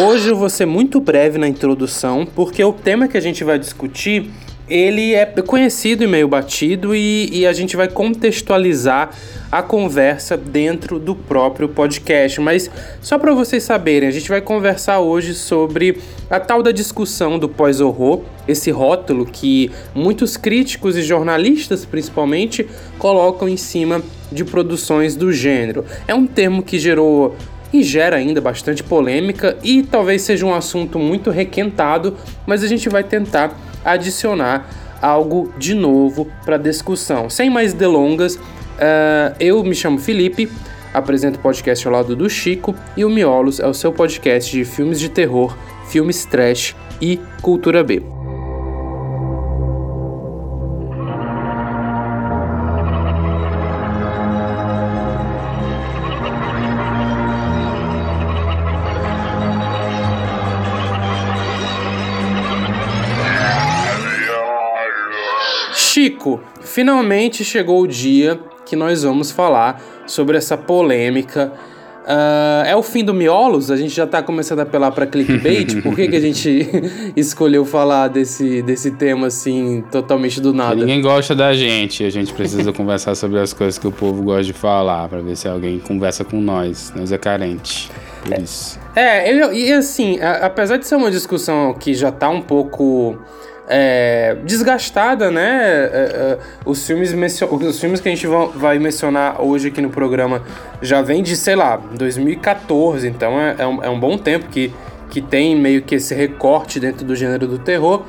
Hoje eu vou ser muito breve na introdução, porque o tema que a gente vai discutir ele é conhecido e meio batido e, e, a gente vai contextualizar a conversa dentro do próprio podcast. Mas só para vocês saberem, a gente vai conversar hoje sobre a tal da discussão do pós-horror, esse rótulo que muitos críticos e jornalistas, principalmente, colocam em cima de produções do gênero. É um termo que gerou e gera ainda bastante polêmica e talvez seja um assunto muito requentado, mas a gente vai tentar adicionar algo de novo para a discussão. Sem mais delongas, uh, eu me chamo Felipe, apresento o podcast ao lado do Chico e o Miolos é o seu podcast de filmes de terror, filmes trash e cultura B. Chico, finalmente chegou o dia que nós vamos falar sobre essa polêmica. Uh, é o fim do Miolos? A gente já tá começando a apelar para clickbait. Por que, que a gente escolheu falar desse, desse tema assim, totalmente do nada? Ninguém gosta da gente. A gente precisa conversar sobre as coisas que o povo gosta de falar, para ver se alguém conversa com nós. Nós é carente. Por é, isso. É, e assim, apesar de ser uma discussão que já tá um pouco é, desgastada, né? É, é, os, filmes os filmes que a gente vai mencionar hoje aqui no programa já vem de, sei lá, 2014, então é, é, um, é um bom tempo que, que tem meio que esse recorte dentro do gênero do terror.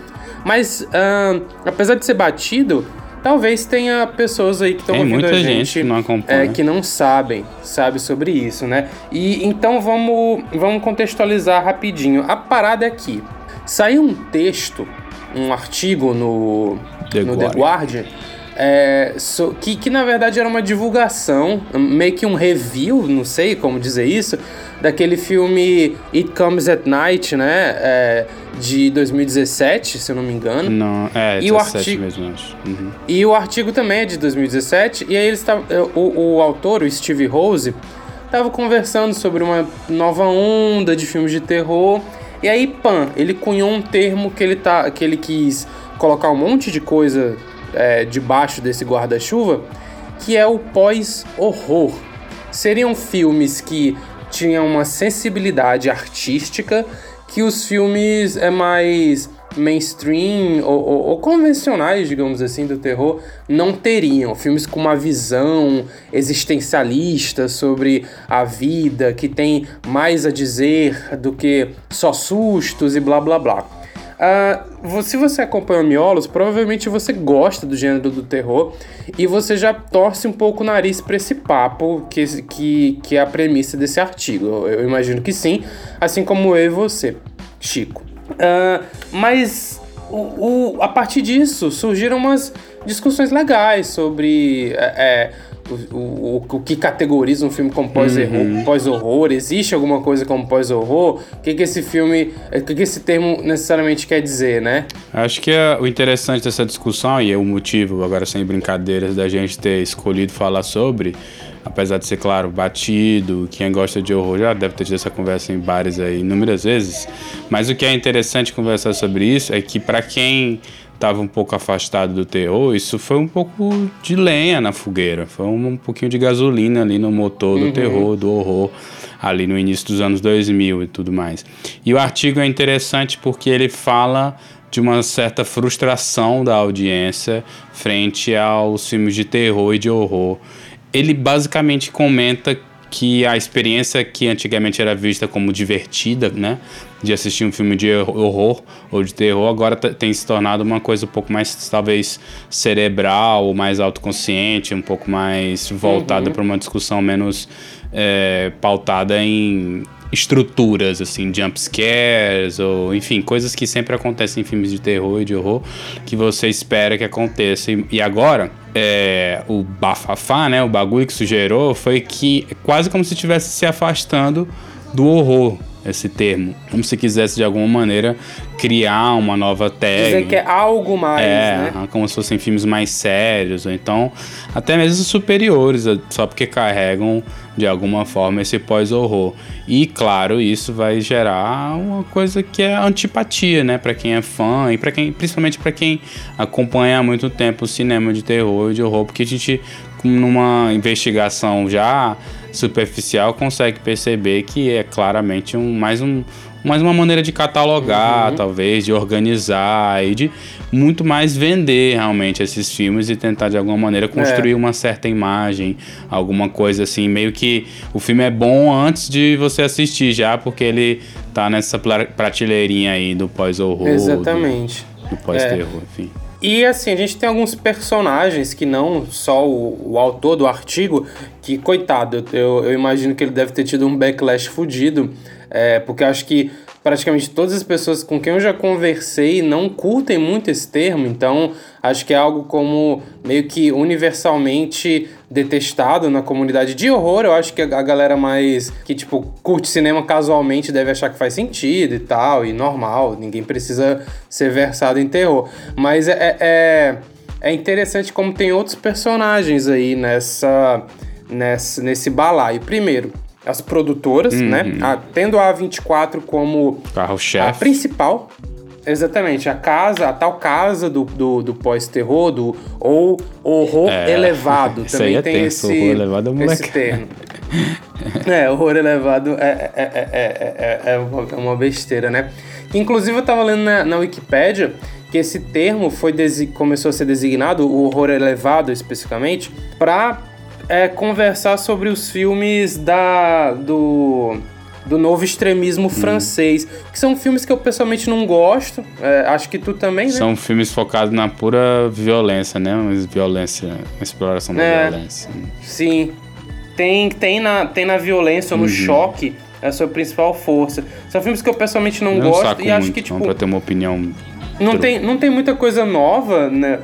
Mas, apesar de ser batido, talvez tenha pessoas aí que estão ouvindo a gente, gente que, não é, que não sabem, sabe sobre isso, né? E então vamos, vamos contextualizar rapidinho. A parada é aqui. Saiu um texto um artigo no The no Guardian, The Guardian é, so, que, que na verdade era uma divulgação, meio que um review, não sei como dizer isso, daquele filme It Comes at Night, né? É, de 2017, se eu não me engano. Não, é, e o artigo mesmo, acho. Uhum. E o artigo também é de 2017, e aí eles é, o, o autor, o Steve Rose, estava conversando sobre uma nova onda de filmes de terror e aí, Pan, ele cunhou um termo que ele, tá, que ele quis colocar um monte de coisa é, debaixo desse guarda-chuva, que é o pós-horror. Seriam filmes que tinham uma sensibilidade artística que os filmes é mais mainstream ou, ou, ou, convencionais, digamos assim, do terror não teriam. Filmes com uma visão existencialista sobre a vida, que tem mais a dizer do que só sustos e blá blá blá. Uh, se você acompanha o Miolos, provavelmente você gosta do gênero do terror e você já torce um pouco o nariz para esse papo que, que, que é a premissa desse artigo. Eu, imagino que sim, assim como eu e você, Chico. Uh, mas o, o, a partir disso surgiram umas discussões legais sobre é, é o, o, o, que categoriza um filme como pós-horror. Uhum. Pós Existe alguma coisa como pós-horror? O que, que esse filme. O que, que esse termo necessariamente quer dizer, né? Acho que é o interessante dessa discussão, e é o motivo, agora sem brincadeiras, da gente ter escolhido falar sobre apesar de ser, claro, batido, quem gosta de horror já deve ter tido essa conversa em bares aí inúmeras vezes, mas o que é interessante conversar sobre isso é que para quem estava um pouco afastado do terror, isso foi um pouco de lenha na fogueira, foi um, um pouquinho de gasolina ali no motor do uhum. terror, do horror, ali no início dos anos 2000 e tudo mais. E o artigo é interessante porque ele fala de uma certa frustração da audiência frente aos filmes de terror e de horror ele basicamente comenta que a experiência que antigamente era vista como divertida, né, de assistir um filme de horror ou de terror, agora tem se tornado uma coisa um pouco mais talvez cerebral, mais autoconsciente, um pouco mais voltada uhum. para uma discussão menos é, pautada em estruturas, assim, jump scares, ou enfim, coisas que sempre acontecem em filmes de terror e de horror, que você espera que aconteça. E, agora, é, o bafafá, né, o bagulho que isso gerou foi que quase como se estivesse se afastando do horror esse termo. Como se quisesse, de alguma maneira, criar uma nova técnica. Dizer que é algo mais, é, né? como se fossem filmes mais sérios, ou então até mesmo superiores, só porque carregam de alguma forma esse pós-horror. E claro, isso vai gerar uma coisa que é antipatia, né, para quem é fã e para quem, principalmente para quem acompanha há muito tempo o cinema de terror e de horror, porque a gente numa investigação já superficial consegue perceber que é claramente um mais um mais uma maneira de catalogar, uhum. talvez, de organizar e de muito mais vender realmente esses filmes e tentar de alguma maneira construir é. uma certa imagem, alguma coisa assim, meio que o filme é bom antes de você assistir já, porque ele tá nessa prateleirinha aí do pós-horror. Exatamente. Do, do pós-terror, é. enfim. E assim, a gente tem alguns personagens que não só o, o autor do artigo, que, coitado, eu, eu, imagino que ele deve ter tido um backlash fudido, é, porque acho que praticamente todas as pessoas com quem eu já conversei não curtem muito esse termo, então acho que é algo como meio que universalmente detestado na comunidade de horror. Eu acho que a galera mais que tipo curte cinema casualmente deve achar que faz sentido e tal, e normal, ninguém precisa ser versado em terror. Mas é, é, é, é interessante como tem outros personagens aí nessa, nessa nesse balaio. Primeiro, as produtoras, uhum. né? A, tendo a A24 como a principal. Exatamente, a casa, a tal casa do, do, do pós-terror, do ou horror é, elevado. Também é tem tenso, esse, horror elevado é esse termo. é, horror elevado é, é, é, é, é, uma besteira, né? Inclusive eu tava lendo na, na Wikipédia que esse termo foi começou a ser designado, o horror elevado especificamente, para é conversar sobre os filmes da do do novo extremismo hum. francês, que são filmes que eu pessoalmente não gosto. É, acho que tu também, né? São filmes focados na pura violência, né? Mas violência, exploração da é, violência. Sim. Tem, tem, na, tem na violência ou no uhum. choque a sua principal força. São filmes que eu pessoalmente não, não gosto e acho que, tipo. Pra ter uma opinião. Não tem, não tem muita coisa nova né,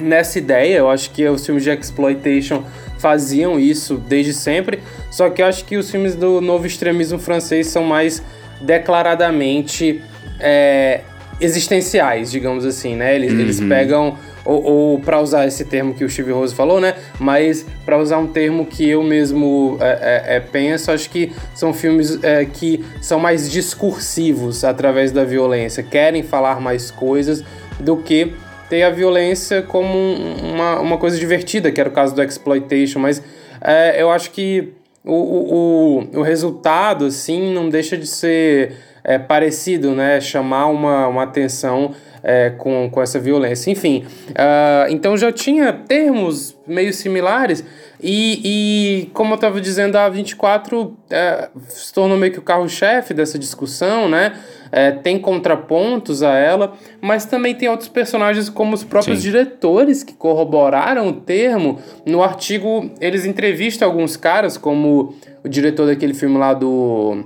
nessa ideia. Eu acho que os filmes de exploitation faziam isso desde sempre, só que eu acho que os filmes do novo extremismo francês são mais declaradamente é, existenciais, digamos assim, né? Eles, uhum. eles pegam, ou, ou para usar esse termo que o Steve Rose falou, né? Mas para usar um termo que eu mesmo é, é, é penso, acho que são filmes é, que são mais discursivos através da violência, querem falar mais coisas do que ter a violência como uma, uma coisa divertida, que era o caso do exploitation, mas é, eu acho que o, o, o resultado, assim, não deixa de ser é, parecido, né? Chamar uma, uma atenção é, com, com essa violência. Enfim, uh, então já tinha termos meio similares e, e como eu estava dizendo, a 24 é, se tornou meio que o carro-chefe dessa discussão, né? É, tem contrapontos a ela, mas também tem outros personagens, como os próprios Sim. diretores que corroboraram o termo. No artigo, eles entrevistam alguns caras, como o diretor daquele filme lá do.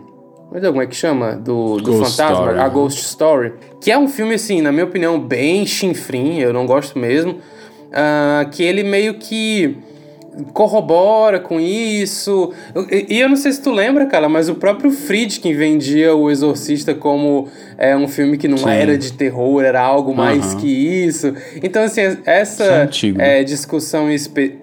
Como é que chama? Do, do Fantasma, Story. a Ghost Story. Que é um filme, assim, na minha opinião, bem chinfrim, eu não gosto mesmo. Uh, que ele meio que corrobora com isso. E, eu não sei se tu lembra, cara, mas o próprio Friedkin vendia O Exorcista como é, um filme que não Sim. era de terror, era algo mais uhum. que isso. Então, assim, essa é, é discussão espe...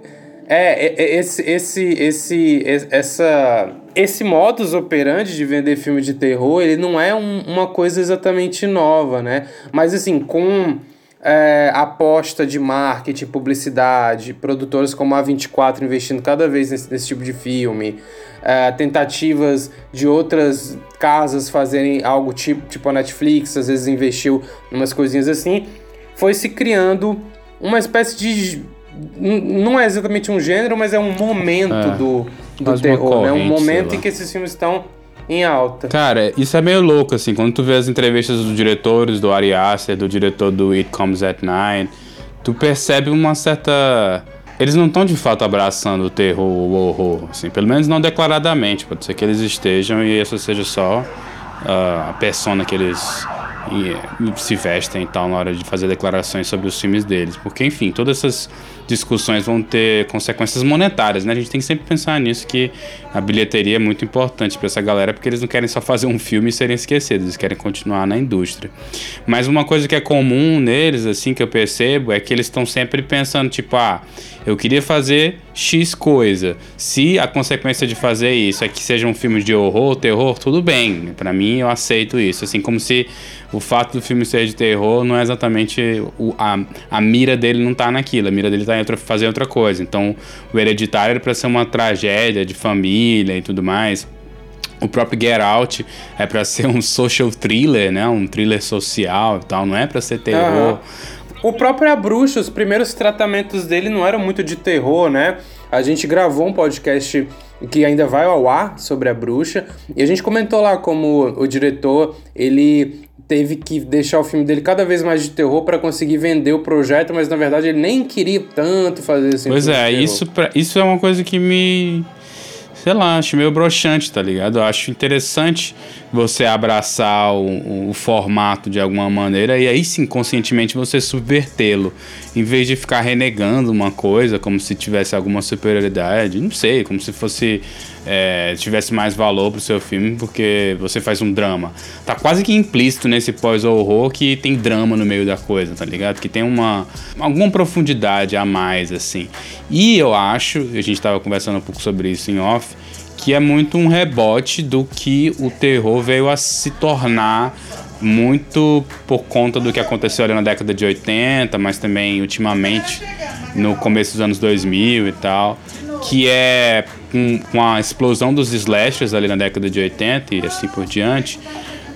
É, é, é, esse, esse, esse, essa, esse modus operandi de vender filme de terror, ele não é um, uma coisa exatamente nova, né? Mas, assim, com é, aposta de marketing, publicidade, produtoras como a 24 investindo cada vez nesse, nesse tipo de filme, é, tentativas de outras casas fazerem algo tipo, tipo a Netflix, às vezes investiu em umas coisinhas assim, foi se criando uma espécie de. Não é exatamente um gênero, mas é um momento é, do, do terror, né? Um momento em que esses filmes estão em alta. Cara, isso é meio louco, assim, quando tu vê as entrevistas dos diretores, do Ari Aster, do diretor do It Comes at Night, tu percebe uma certa... Eles não estão de fato abraçando o terror, o horror, assim, pelo menos não declaradamente, pode ser que eles estejam e isso seja só uh, a persona que eles e, se vestem e tal na hora de fazer declarações sobre os filmes deles. Porque, enfim, todas essas discussões vão ter consequências monetárias, né? A gente tem que sempre pensar nisso que a bilheteria é muito importante para essa galera, porque eles não querem só fazer um filme e serem esquecidos, eles querem continuar na indústria. Mas uma coisa que é comum neles, assim, que eu percebo, é que eles estão sempre pensando, tipo, ah, eu queria fazer X coisa. Se a consequência de fazer isso é que seja um filme de horror, terror, tudo bem. Para mim, eu aceito isso. Assim como se o fato do filme ser de terror não é exatamente o, a, a mira dele não tá naquilo, a mira dele tá em outra, fazer outra coisa. Então, o Hereditário era pra ser uma tragédia de família e tudo mais. O próprio Get Out é para ser um social thriller, né? Um thriller social e tal, não é para ser terror. Uhum. O próprio A Bruxa, os primeiros tratamentos dele não eram muito de terror, né? A gente gravou um podcast que ainda vai ao ar sobre a bruxa e a gente comentou lá como o diretor ele teve que deixar o filme dele cada vez mais de terror para conseguir vender o projeto, mas na verdade ele nem queria tanto fazer assim. Pois é, isso, pra, isso é uma coisa que me sei lá, acho meio broxante, tá ligado? Eu acho interessante você abraçar o, o, formato de alguma maneira e aí sim, conscientemente, você subvertê-lo. Em vez de ficar renegando uma coisa como se tivesse alguma superioridade, não sei, como se fosse. É, tivesse mais valor pro seu filme porque você faz um drama. Tá quase que implícito nesse pós-horror que tem drama no meio da coisa, tá ligado? Que tem uma alguma profundidade a mais, assim. E eu acho, a gente tava conversando um pouco sobre isso em off, que é muito um rebote do que o terror veio a se tornar muito por conta do que aconteceu ali na década de 80, mas também ultimamente no começo dos anos 2000 e tal, que é com, com a explosão dos slashers ali na década de 80 e assim por diante,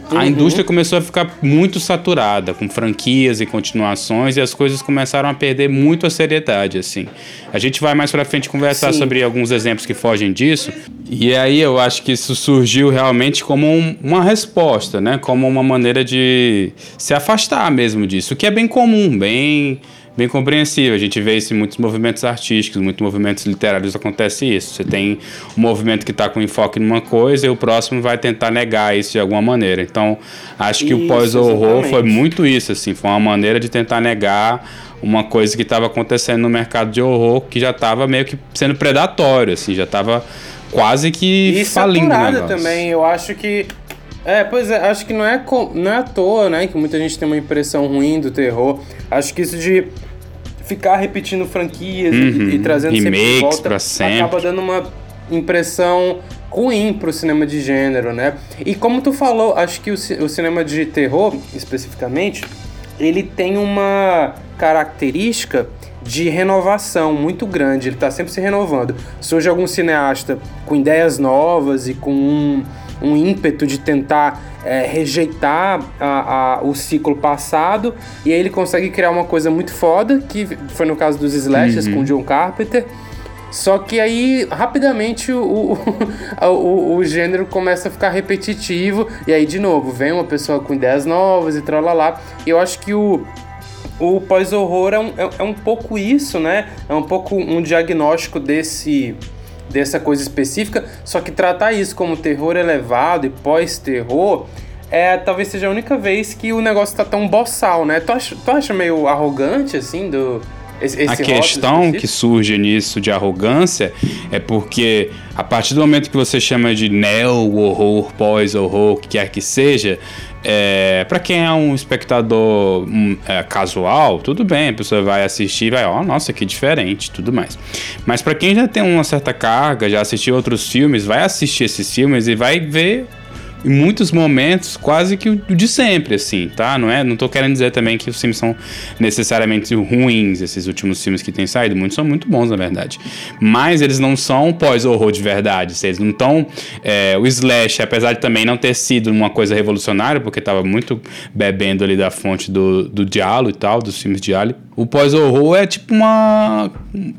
a uhum. indústria começou a ficar muito saturada com franquias e continuações e as coisas começaram a perder muito a seriedade assim. A gente vai mais para frente conversar Sim. sobre alguns exemplos que fogem disso. E aí eu acho que isso surgiu realmente como um, uma resposta, né? Como uma maneira de se afastar mesmo disso, o que é bem comum, bem bem compreensível. A gente vê isso em muitos movimentos artísticos, muitos movimentos literários acontece isso. Você tem um movimento que está com enfoque numa coisa e o próximo vai tentar negar isso de alguma maneira. Então, acho que isso, o pós-horror foi muito isso, assim, foi uma maneira de tentar negar uma coisa que estava acontecendo no mercado de horror que já estava meio que sendo predatório, assim, já estava quase que e falindo o negócio. também, eu acho que é, pois é, acho que não é, não é à toa, né, que muita gente tem uma impressão ruim do terror. Acho que isso de ficar repetindo franquias uhum. e, e, trazendo Remakes sempre de volta sempre. acaba dando uma impressão ruim pro cinema de gênero, né? E como tu falou, acho que o, o cinema de terror, especificamente, ele tem uma característica de renovação muito grande, ele está sempre se renovando. Surge algum cineasta com ideias novas e com um, um ímpeto de tentar é, rejeitar a, a, o ciclo passado e aí ele consegue criar uma coisa muito foda, que foi no caso dos Slashers uhum. com John Carpenter. Só que aí, rapidamente, o, o, o, o, gênero começa a ficar repetitivo. E aí, de novo, vem uma pessoa com ideias novas e lá E eu acho que o, o pós-horror é um, é, é um pouco isso, né? É um pouco um diagnóstico desse dessa coisa específica, só que tratar isso como terror elevado e pós-terror é talvez seja a única vez que o negócio tá tão boçal, né? Tu acha, tu acha meio arrogante, assim, do. Esse, esse a questão que surge nisso de arrogância é porque a partir do momento que você chama de neo-horror, pós-horror, o que quer que seja, é, para quem é um espectador um, é, casual, tudo bem, a pessoa vai assistir e vai, ó, oh, nossa, que diferente, tudo mais. Mas para quem já tem uma certa carga, já assistiu outros filmes, vai assistir esses filmes e vai ver em muitos momentos quase que o de sempre, assim, tá? Não é? Não tô querendo dizer também que os filmes são necessariamente ruins, esses últimos filmes que têm saído. Muitos são muito bons, na verdade. Mas eles não são pós-horror de verdade. Eles não estão. É, o Slash, apesar de também não ter sido uma coisa revolucionária, porque tava muito bebendo ali da fonte do, do Diallo e tal, dos filmes de Ali o pós-horror é tipo uma.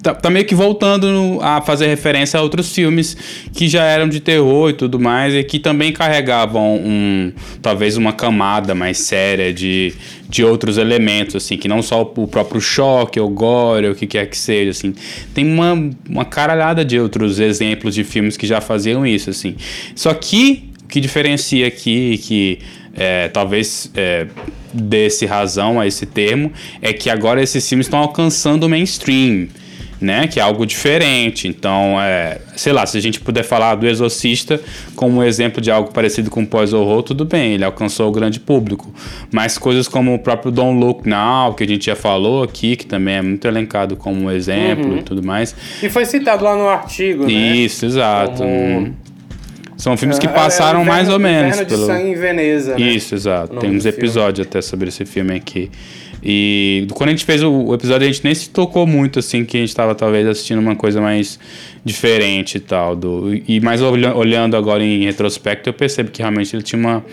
Tá, tá, meio que voltando a fazer referência a outros filmes que já eram de terror e tudo mais, e que também carregavam um. talvez uma camada mais séria de, de outros elementos, assim, que não só o próprio choque, o gore, o que quer que seja, assim. Tem uma, uma caralhada de outros exemplos de filmes que já faziam isso, assim. Só que o que diferencia aqui, que é, talvez é, desse razão a esse termo, é que agora esses filmes estão alcançando o mainstream né? Que é algo diferente. Então, é, sei lá, se a gente puder falar do Exorcista como um exemplo de algo parecido com pós-horror, tudo bem, ele alcançou o grande público. Mas coisas como o próprio Don't Look Now, que a gente já falou aqui, que também é muito elencado como um exemplo uhum. e tudo mais. E foi citado lá no artigo, né? Isso, exato. Como... São filmes que é, passaram é, é, mais ou menos. Inverno pelo... de Sangue em Veneza, né? Isso, exato. Tem uns episódios até sobre esse filme aqui. E quando a gente fez o, episódio, a gente nem se tocou muito, assim, que a gente estava talvez assistindo uma coisa mais diferente e tal. Do, e mais olhando agora em retrospecto, eu percebo que realmente ele tinha uma,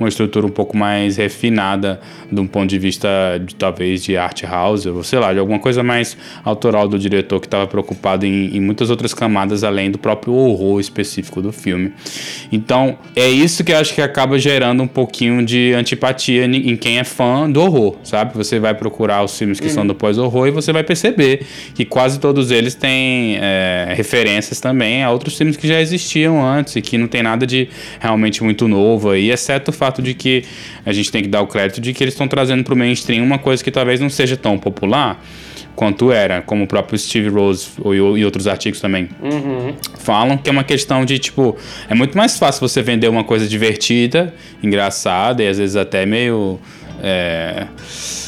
uma estrutura um pouco mais refinada de um ponto de vista, de, talvez, de art house, ou sei lá, de alguma coisa mais autoral do diretor que estava preocupado em, em muitas outras camadas além do próprio horror específico do filme. Então, é isso que eu acho que acaba gerando um pouquinho de antipatia em quem é fã do horror, sabe? Você vai procurar os filmes que uhum. são do pós-horror e você vai perceber que quase todos eles têm é, referências também a outros filmes que já existiam antes e que não tem nada de realmente muito novo aí, exceto o fato de que a gente tem que dar o crédito de que eles estão trazendo para o mainstream uma coisa que talvez não seja tão popular quanto era, como o próprio Steve Rose e outros artigos também uhum. falam, que é uma questão de, tipo, é muito mais fácil você vender uma coisa divertida, engraçada e às vezes até meio é,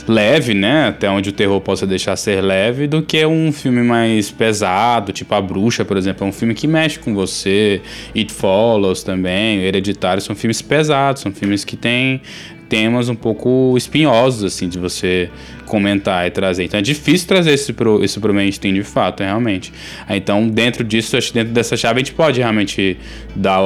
leve, né? Até onde o terror possa deixar ser leve, do que um filme mais pesado, tipo A Bruxa, por exemplo. É um filme que mexe com você. It Follows também, Hereditário, são filmes pesados, são filmes que têm temas um pouco espinhosos, assim, de você comentar e trazer. Então é difícil trazer isso pro, isso pro mainstream de fato, é, realmente. Então, dentro disso, acho que dentro dessa chave a gente pode realmente dar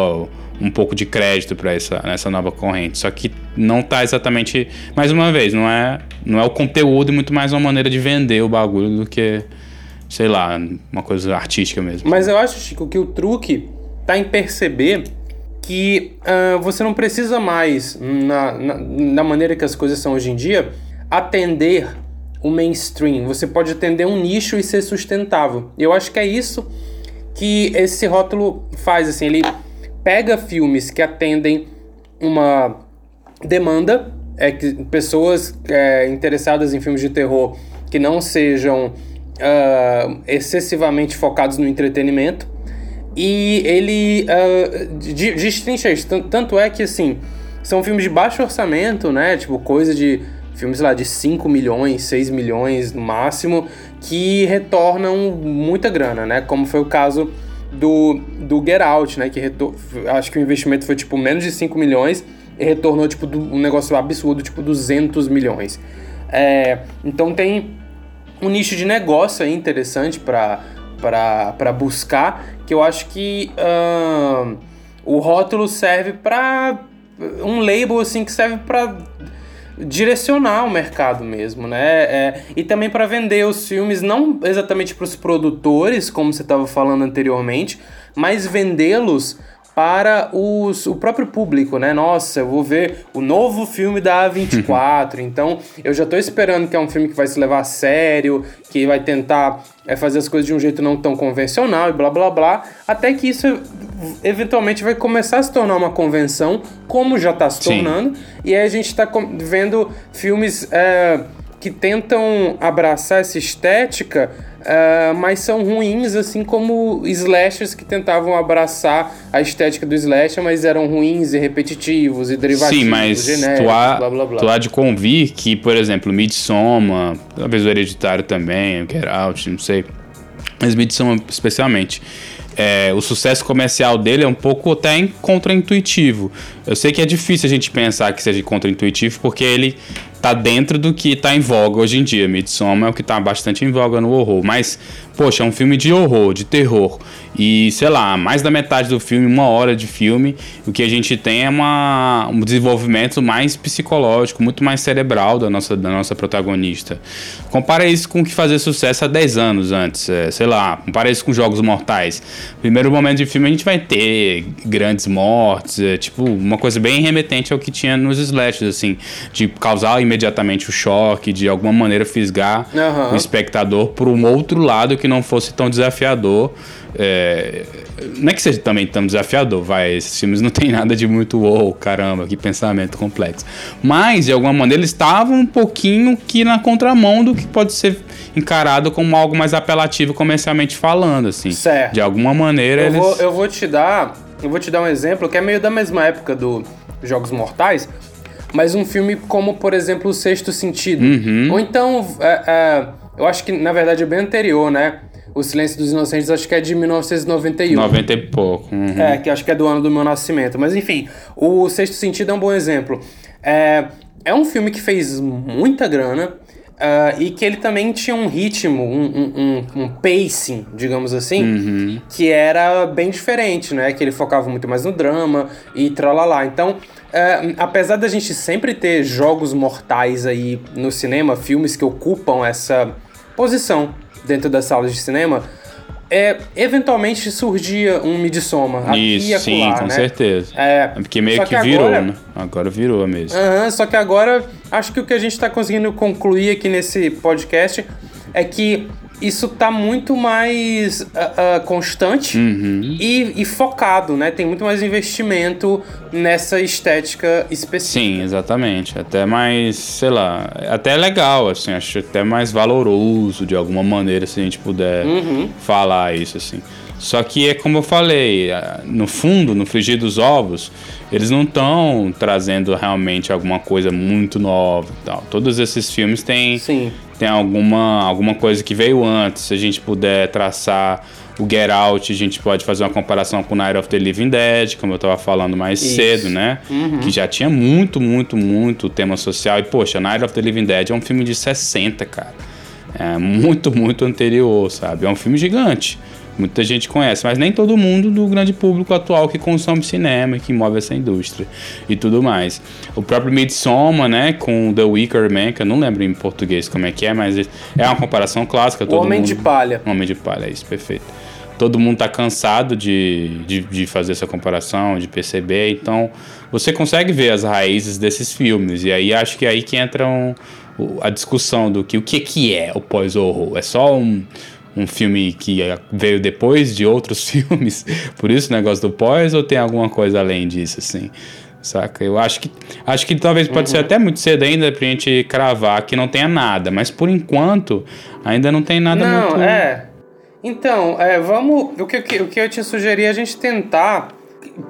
um pouco de crédito para essa, essa nova corrente. Só que não tá exatamente. Mais uma vez, não é, não é o conteúdo, muito mais uma maneira de vender o bagulho do que, sei lá, uma coisa artística mesmo. Mas eu acho, Chico, que o truque tá em perceber que uh, você não precisa mais, na, na, na maneira que as coisas são hoje em dia, atender o mainstream. Você pode atender um nicho e ser sustentável. Eu acho que é isso que esse rótulo faz, assim, ele pega filmes que atendem uma demanda, é que pessoas é, interessadas em filmes de terror que não sejam uh, excessivamente focados no entretenimento e ele uh, destrincha isso. Tanto é que, assim, são filmes de baixo orçamento, né? Tipo, coisa de filmes lá de 5 milhões, 6 milhões no máximo, que retornam muita grana, né? Como foi o caso do, do Get Out, né? Que acho que o investimento foi tipo menos de 5 milhões e retornou tipo um negócio absurdo, tipo 200 milhões. É, então tem um nicho de negócio aí interessante para buscar, que eu acho que uh, o rótulo serve para um label assim que serve para direcionar o mercado mesmo, né? É, e também para vender os filmes, não exatamente para os produtores, como você estava falando anteriormente, mas vendê-los para os, o próprio público, né? Nossa, eu vou ver o novo filme da A24, então eu já estou esperando que é um filme que vai se levar a sério, que vai tentar é, fazer as coisas de um jeito não tão convencional e blá blá blá, até que isso eventualmente vai começar a se tornar uma convenção, como já está se tornando, Sim. e aí a gente está vendo filmes é, que tentam abraçar essa estética, é, mas são ruins, assim como slashers que tentavam abraçar a estética do slasher, mas eram ruins e repetitivos e derivativos, Sim, mas genéricos, tu há, blá, blá, blá. tu há de convir que, por exemplo, Midsommar, talvez o Hereditário também, Get Out, não sei, mas Midsommar especialmente, é, o sucesso comercial dele é um pouco até contraintuitivo. Eu sei que é difícil a gente pensar que seja contraintuitivo, porque ele tá dentro do que tá em voga hoje em dia. Midsommar é o que tá bastante em voga no horror. Mas, poxa, é um filme de horror, de terror. E, sei lá, mais da metade do filme, uma hora de filme, o que a gente tem é uma, um desenvolvimento mais psicológico, muito mais cerebral da nossa, da nossa protagonista. Compara isso com o que fazia sucesso há 10 anos antes. É, sei lá, compara isso com Jogos Mortais. Primeiro momento de filme a gente vai ter grandes mortes, é, tipo, uma coisa bem remetente ao que tinha nos slashes, assim, de causar imediatamente o choque, de alguma maneira fisgar uhum. o espectador por um outro lado que não fosse tão desafiador. É, não é que seja também tão desafiador, vai. Esses filmes não tem nada de muito wow, caramba, que pensamento complexo. Mas, de alguma maneira, eles estavam um pouquinho que na contramão do que pode ser encarado como algo mais apelativo comercialmente falando, assim. Certo. De alguma maneira Eu, eles. vou, eu vou te dar. Eu vou te dar um exemplo que é meio da mesma época do Jogos Mortais, mas um filme como, por exemplo, O Sexto Sentido. Uhum. Ou então, é, é, eu acho que na verdade é bem anterior, né? O Silêncio dos Inocentes acho que é de 1991. 90 e pouco. uhum. É, que acho que é do ano do meu nascimento. Mas enfim, o Sexto Sentido é um bom exemplo. É, é um filme que fez muita grana ah, e que ele também tinha um ritmo, um, um, um- pacing, digamos assim, que era bem diferente, né? Que ele focava muito mais no drama e tralalá. Então, é, apesar da gente sempre ter jogos mortais aí no cinema, filmes que ocupam essa posição dentro das salas de cinema, é, eventualmente surgia um Midsommar aqui e Isso, sim, acolá, com né? certeza. É, Porque meio só que, virou, agora- né? Agora virou mesmo. Aham, só que agora acho que o que a gente tá conseguindo concluir aqui nesse podcast é que isso tá muito mais ah, ah, constante Uhum. e, e focado, né? Tem muito mais investimento nessa estética específica. Sim, exatamente. Até mais, sei lá, até legal, assim, acho até mais valoroso de alguma maneira se a gente puder Uhum. falar isso, assim. Só que é como eu falei, no fundo, no frigir dos ovos, eles não estão trazendo realmente alguma coisa muito nova e tal. Todos esses filmes têm, Sim. tem alguma, alguma coisa que veio antes. Se a gente puder traçar o Get Out, a gente pode fazer uma comparação com Night of the Living Dead, como eu tava falando mais Isso. cedo, né? Que já tinha muito, muito, muito tema social. E, poxa, Night of the Living Dead é um filme de 60, cara. É muito, muito anterior, sabe? É um filme gigante. Muita gente conhece, mas nem todo mundo do grande público atual que consome cinema e que move essa indústria e tudo mais. O próprio Midsommar, né, com The Wicker Man, que eu não lembro em português como é que é, mas é uma comparação clássica. O Todo Homem mundo... de Palha. Homem de Palha, é isso, perfeito. Todo mundo tá cansado de, de, de fazer essa comparação, de perceber, então você consegue ver as raízes desses filmes, e aí acho que é aí que entra um- o- a discussão do que o que, que é o pós-horror. É só um, um filme que é- veio depois de outros filmes, por isso o negócio do pós, ou tem alguma coisa além disso, assim? Saca? Eu acho que acho que talvez pode ser até muito cedo ainda pra gente cravar que não tenha nada, mas por enquanto ainda não tem nada Não, muito. é. Então, é, vamos. O que, o que- eu te sugeri é a gente tentar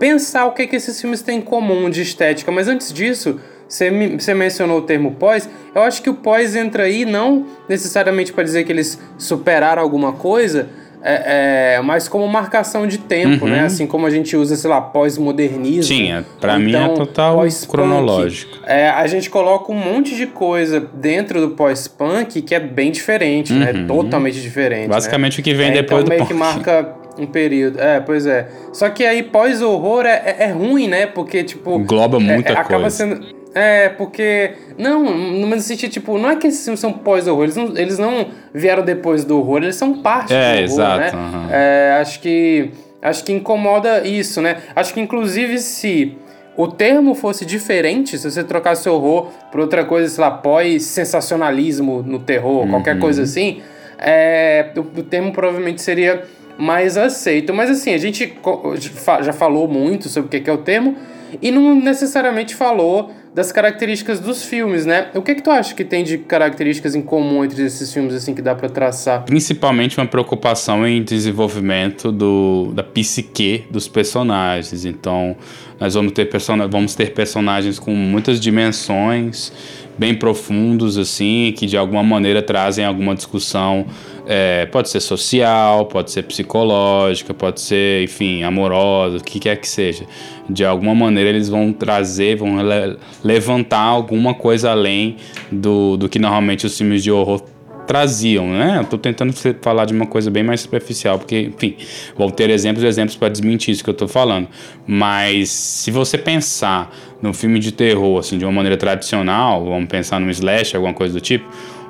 pensar o que, que esses filmes têm em comum de estética. Mas antes disso, você, me- você mencionou o termo pós. Eu acho que o pós entra aí não necessariamente para dizer que eles superaram alguma coisa. É, é, mas como marcação de tempo, né? Assim como a gente usa, sei lá, pós-modernismo. Sim, é- pra ou mim é então total cronológico. É, a gente coloca um monte de coisa dentro do pós-punk que é bem diferente, né? Totalmente diferente. né? Basicamente o que vem É, depois então do meio punk. que marca um período. É, pois é. Só que aí pós-horror é, é, ruim, né? Porque, tipo. Engloba muita é, Acaba coisa. sendo. É, porque. Não, no mesmo sentido, tipo, não é que esses filmes são pós-horror, eles não, eles não vieram depois do horror, eles são parte É, do horror, exato, né? aham. É, acho que. Acho que incomoda isso, né? Acho que inclusive se o termo fosse diferente, se você trocasse horror por outra coisa, sei lá, pós-sensacionalismo no terror, qualquer Uhum. coisa assim, é, o, o termo provavelmente seria mais aceito. Mas assim, a gente já falou muito sobre o que é o termo e não necessariamente falou das características dos filmes, né? O que que tu acha que tem de características em comum entre esses filmes assim que dá pra traçar? Principalmente uma preocupação em desenvolvimento do, da psique dos personagens. Então, nós vamos ter, persona vamos ter personagens com muitas dimensões, bem profundos, assim, que de alguma maneira trazem alguma discussão. é, pode ser social, pode ser psicológica, pode ser, enfim, amorosa, o que quer que seja. De alguma maneira eles vão trazer, vão le- levantar alguma coisa além do, do que normalmente os filmes de horror traziam, né? Eu tô tentando falar de uma coisa bem mais superficial, porque, enfim, vou ter exemplos e exemplos para desmentir isso que eu tô falando. Mas se você pensar no filme de terror, assim, de uma maneira tradicional, vamos pensar num slash, alguma coisa do tipo,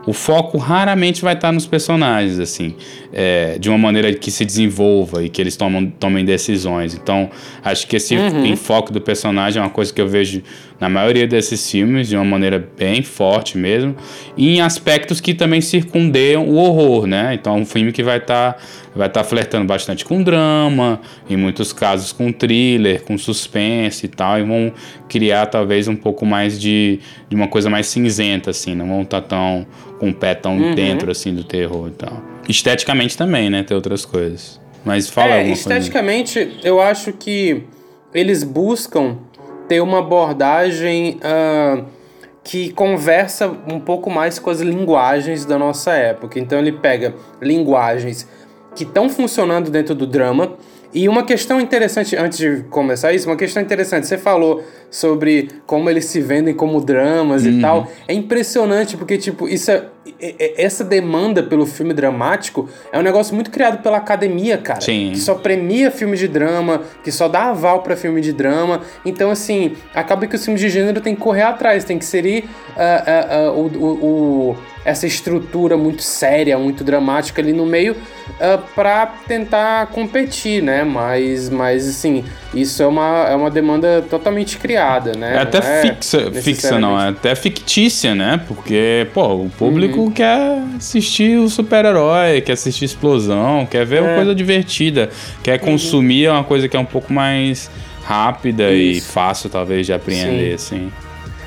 o foco raramente vai estar nos personagens, assim, é, de uma maneira que se desenvolva e que eles tomam, tomem decisões. Então, acho que esse uhum. enfoque do personagem é uma coisa que eu vejo na maioria desses filmes, de uma maneira bem forte mesmo, e em aspectos que também circundeiam o horror, né? Então, é um filme que vai estar tá, vai tá flertando bastante com drama, em muitos casos com thriller, com suspense e tal, e vão criar talvez um pouco mais de, de uma coisa mais cinzenta, assim, não vão estar tá tão com o pé tão uhum. dentro, assim, do terror e tal. Esteticamente também, né? Tem outras coisas. Mas fala é, esteticamente, coisa. eu acho que eles buscam ter uma abordagem uh, que conversa um pouco mais com as linguagens da nossa época. Então ele pega linguagens que estão funcionando dentro do drama. E uma questão interessante, antes de começar isso, uma questão interessante, você falou sobre como eles se vendem como dramas uhum. e tal. É impressionante, porque, tipo, isso é, é, é, essa demanda pelo filme dramático é um negócio muito criado pela academia, cara. Sim. Que só premia filme de drama, que só dá aval para filme de drama. Então, assim, acaba que os filmes de gênero tem que correr atrás, tem que inserir uh, uh, uh, o, o, o, essa estrutura muito séria, muito dramática ali no meio uh, para tentar competir, né? Mas, mas, assim, isso é uma, é uma demanda totalmente criada né? É até é fixa, fixa, não, é até fictícia, né? Porque, pô, o público uhum. quer assistir o super-herói, quer assistir explosão, quer ver é. uma coisa divertida, quer uhum. consumir uma coisa que é um pouco mais rápida isso. e fácil, talvez, de apreender, Sim. assim.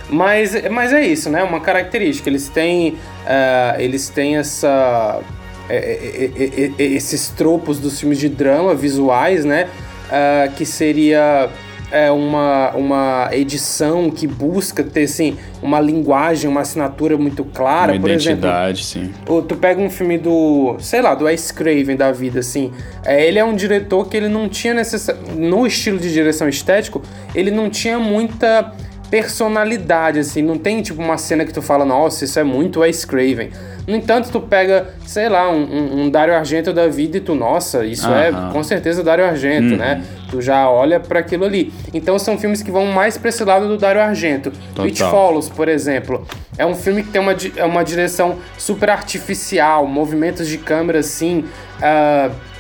Mas, mas é isso, né? Uma característica. Eles têm, uh, eles têm essa, é, é, é, esses tropos dos filmes de drama visuais, né? Uh, que seria é, uma, uma edição que busca ter assim, uma linguagem, uma assinatura muito clara. Uma Por identidade, exemplo, sim. Tu pega um filme do, sei lá, do Wes Craven da vida, assim. É, ele é um diretor que ele não tinha necess... no estilo de direção estético, ele não tinha muita personalidade, assim. Não tem, tipo, uma cena que tu fala, nossa, isso é muito Wes Craven. No entanto, tu pega, sei lá, um, um, um Dario Argento da vida e tu, nossa, isso é com certeza Dario Argento, né? Uhum. Tu já olha para aquilo ali. Então são filmes que vão mais pra esse lado do Dario Argento. Total. It Follows, por exemplo, é um filme que tem uma, é uma direção super artificial, movimentos de câmera assim. Uh,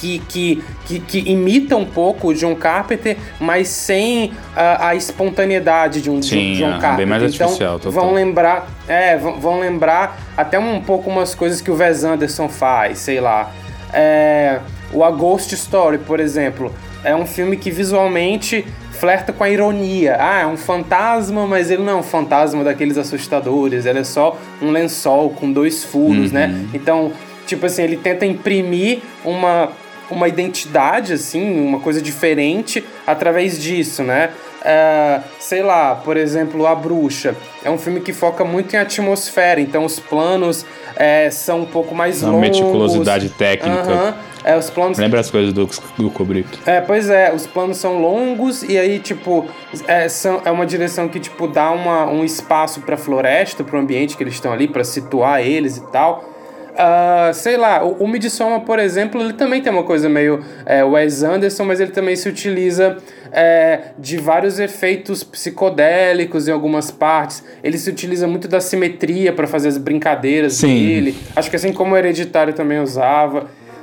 que, que, que, que, imita um pouco o John Carpenter, mas sem a, a espontaneidade de um Sim, John é, Carpenter. Bem mais então, artificial, total. vão lembrar, é, vão, vão, lembrar até um pouco umas coisas que o Wes Anderson faz, sei lá. É, o A Ghost Story, por exemplo, é um filme que visualmente flerta com a ironia. Ah, é um fantasma, mas ele não é um fantasma daqueles assustadores, ele é só um lençol com dois furos, né? uhum. né? Então, tipo assim, ele tenta imprimir uma uma identidade, assim, uma coisa diferente através disso, né? É, sei lá, por exemplo, A Bruxa. É um filme que foca muito em atmosfera, então os planos é, são um pouco mais uma longos. meticulosidade técnica. Uhum. É, os planos... Lembra as coisas do, do Kubrick. É, pois é, os planos são longos e aí, tipo, é, são, é uma direção que, tipo, dá uma, um espaço pra floresta, pro ambiente que eles estão ali, para situar eles e tal. Uh, sei lá, o, o Midsommar, por exemplo, ele também tem uma coisa meio é, Wes Anderson, mas ele também se utiliza é, de vários efeitos psicodélicos em algumas partes. Ele se utiliza muito da simetria para fazer as brincadeiras Sim. dele. Acho que assim como o Hereditário também usava.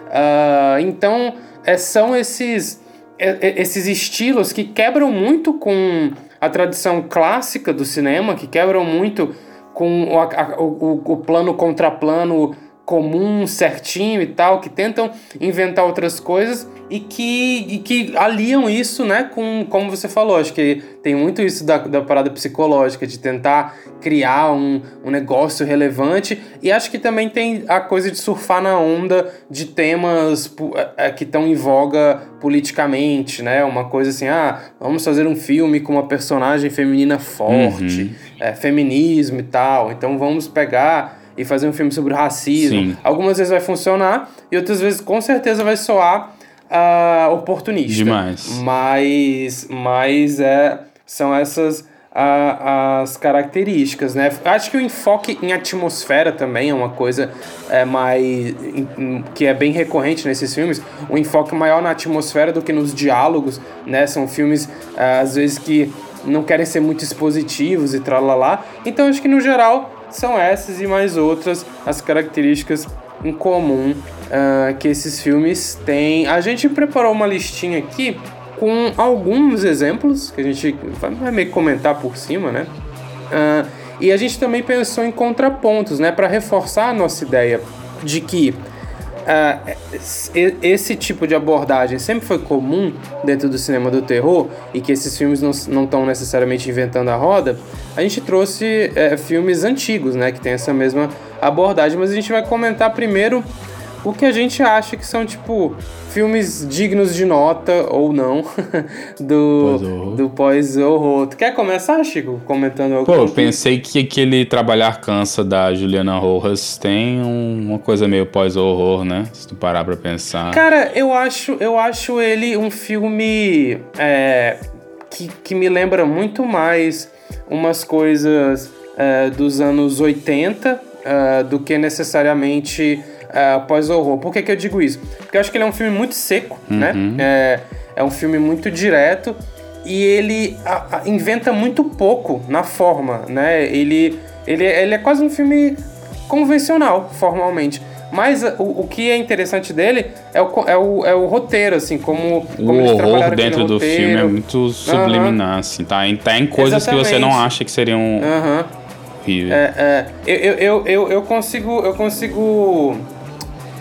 Uh, então, é, são esses, é, é, esses estilos que quebram muito com a tradição clássica do cinema, que quebram muito com o, a, o, o plano contra plano comum, certinho e tal, que tentam inventar outras coisas e que, e que aliam isso, né, com, como você falou, acho que tem muito isso da, da parada psicológica, de tentar criar um, um negócio relevante, e acho que também tem a coisa de surfar na onda de temas é, é, que estão em voga politicamente, né, uma coisa assim, ah, vamos fazer um filme com uma personagem feminina forte, uhum. é, feminismo e tal, então vamos pegar e fazer um filme sobre racismo. Sim. Algumas vezes vai funcionar e outras vezes com certeza vai soar uh, oportunista. Demais. Mas, mas é, são essas uh, as características, né? Acho que o enfoque em atmosfera também é uma coisa é, mais que é bem recorrente nesses filmes. O um enfoque maior na atmosfera do que nos diálogos, né? São filmes uh, às vezes que não querem ser muito expositivos e tralalá. Então acho que no geral são essas e mais outras as características em comum uh, que esses filmes têm. A gente preparou uma listinha aqui com alguns exemplos que a gente vai meio que comentar por cima, né? Uh, e a gente também pensou em contrapontos, né, para reforçar a nossa ideia de que esse tipo de abordagem sempre foi comum dentro do cinema do terror e que esses filmes não estão necessariamente inventando a roda, a gente trouxe uh, filmes antigos, né, que tem essa mesma abordagem, mas a gente vai comentar primeiro o que a gente acha que são, tipo, filmes dignos de nota ou não do, do pós-horror. Tu quer começar, Chico, comentando algo? Pô, eu pensei que aquele Trabalhar Cansa da Juliana Rojas tem uma coisa meio pós-horror, né? Se tu parar pra pensar. Cara, eu acho, eu acho ele um filme é, que, que me lembra muito mais umas coisas é, dos anos 80 é, do que necessariamente uh, pós-horror. Por que, que eu digo isso? Porque eu acho que ele é um filme muito seco, né? uhum. né? É, é um filme muito direto e ele a, a, inventa muito pouco na forma, né? Ele, ele, ele é quase um filme convencional, formalmente. Mas o, o que é interessante dele é o, é o, é o roteiro, assim, como, como o horror dentro do filme é muito subliminar, uhum. assim, tá? Tá em coisas Exatamente. que você não acha que seriam uhum. horríveis. É, é, eu, eu, eu, eu consigo, eu consigo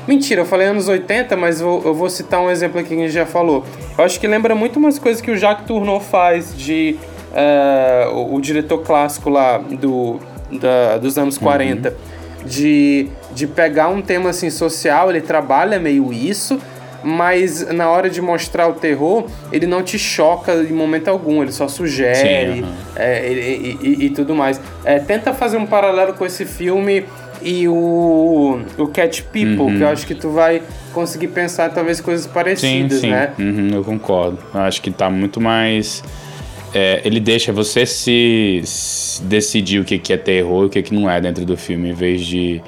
Mentira, eu falei anos 80, mas eu, eu vou citar um exemplo aqui que a gente já falou. Eu acho que lembra muito umas coisas que o Jacques Tourneur faz de. Uh, o, o, diretor clássico lá do, da, dos anos 40. Uhum. De, de pegar um tema assim social, ele trabalha meio isso, mas na hora de mostrar o terror, ele não te choca em momento algum, ele só sugere Sim, uhum. é, e, e, e, tudo mais. É, tenta fazer um paralelo com esse filme e o, o Cat People, uhum. que eu acho que tu vai conseguir pensar talvez coisas parecidas, sim, sim. né? Uhum, eu concordo. Eu acho que tá muito mais. É, ele deixa você se, se, decidir o que, que é terror e o que, que não é dentro do filme, em vez de,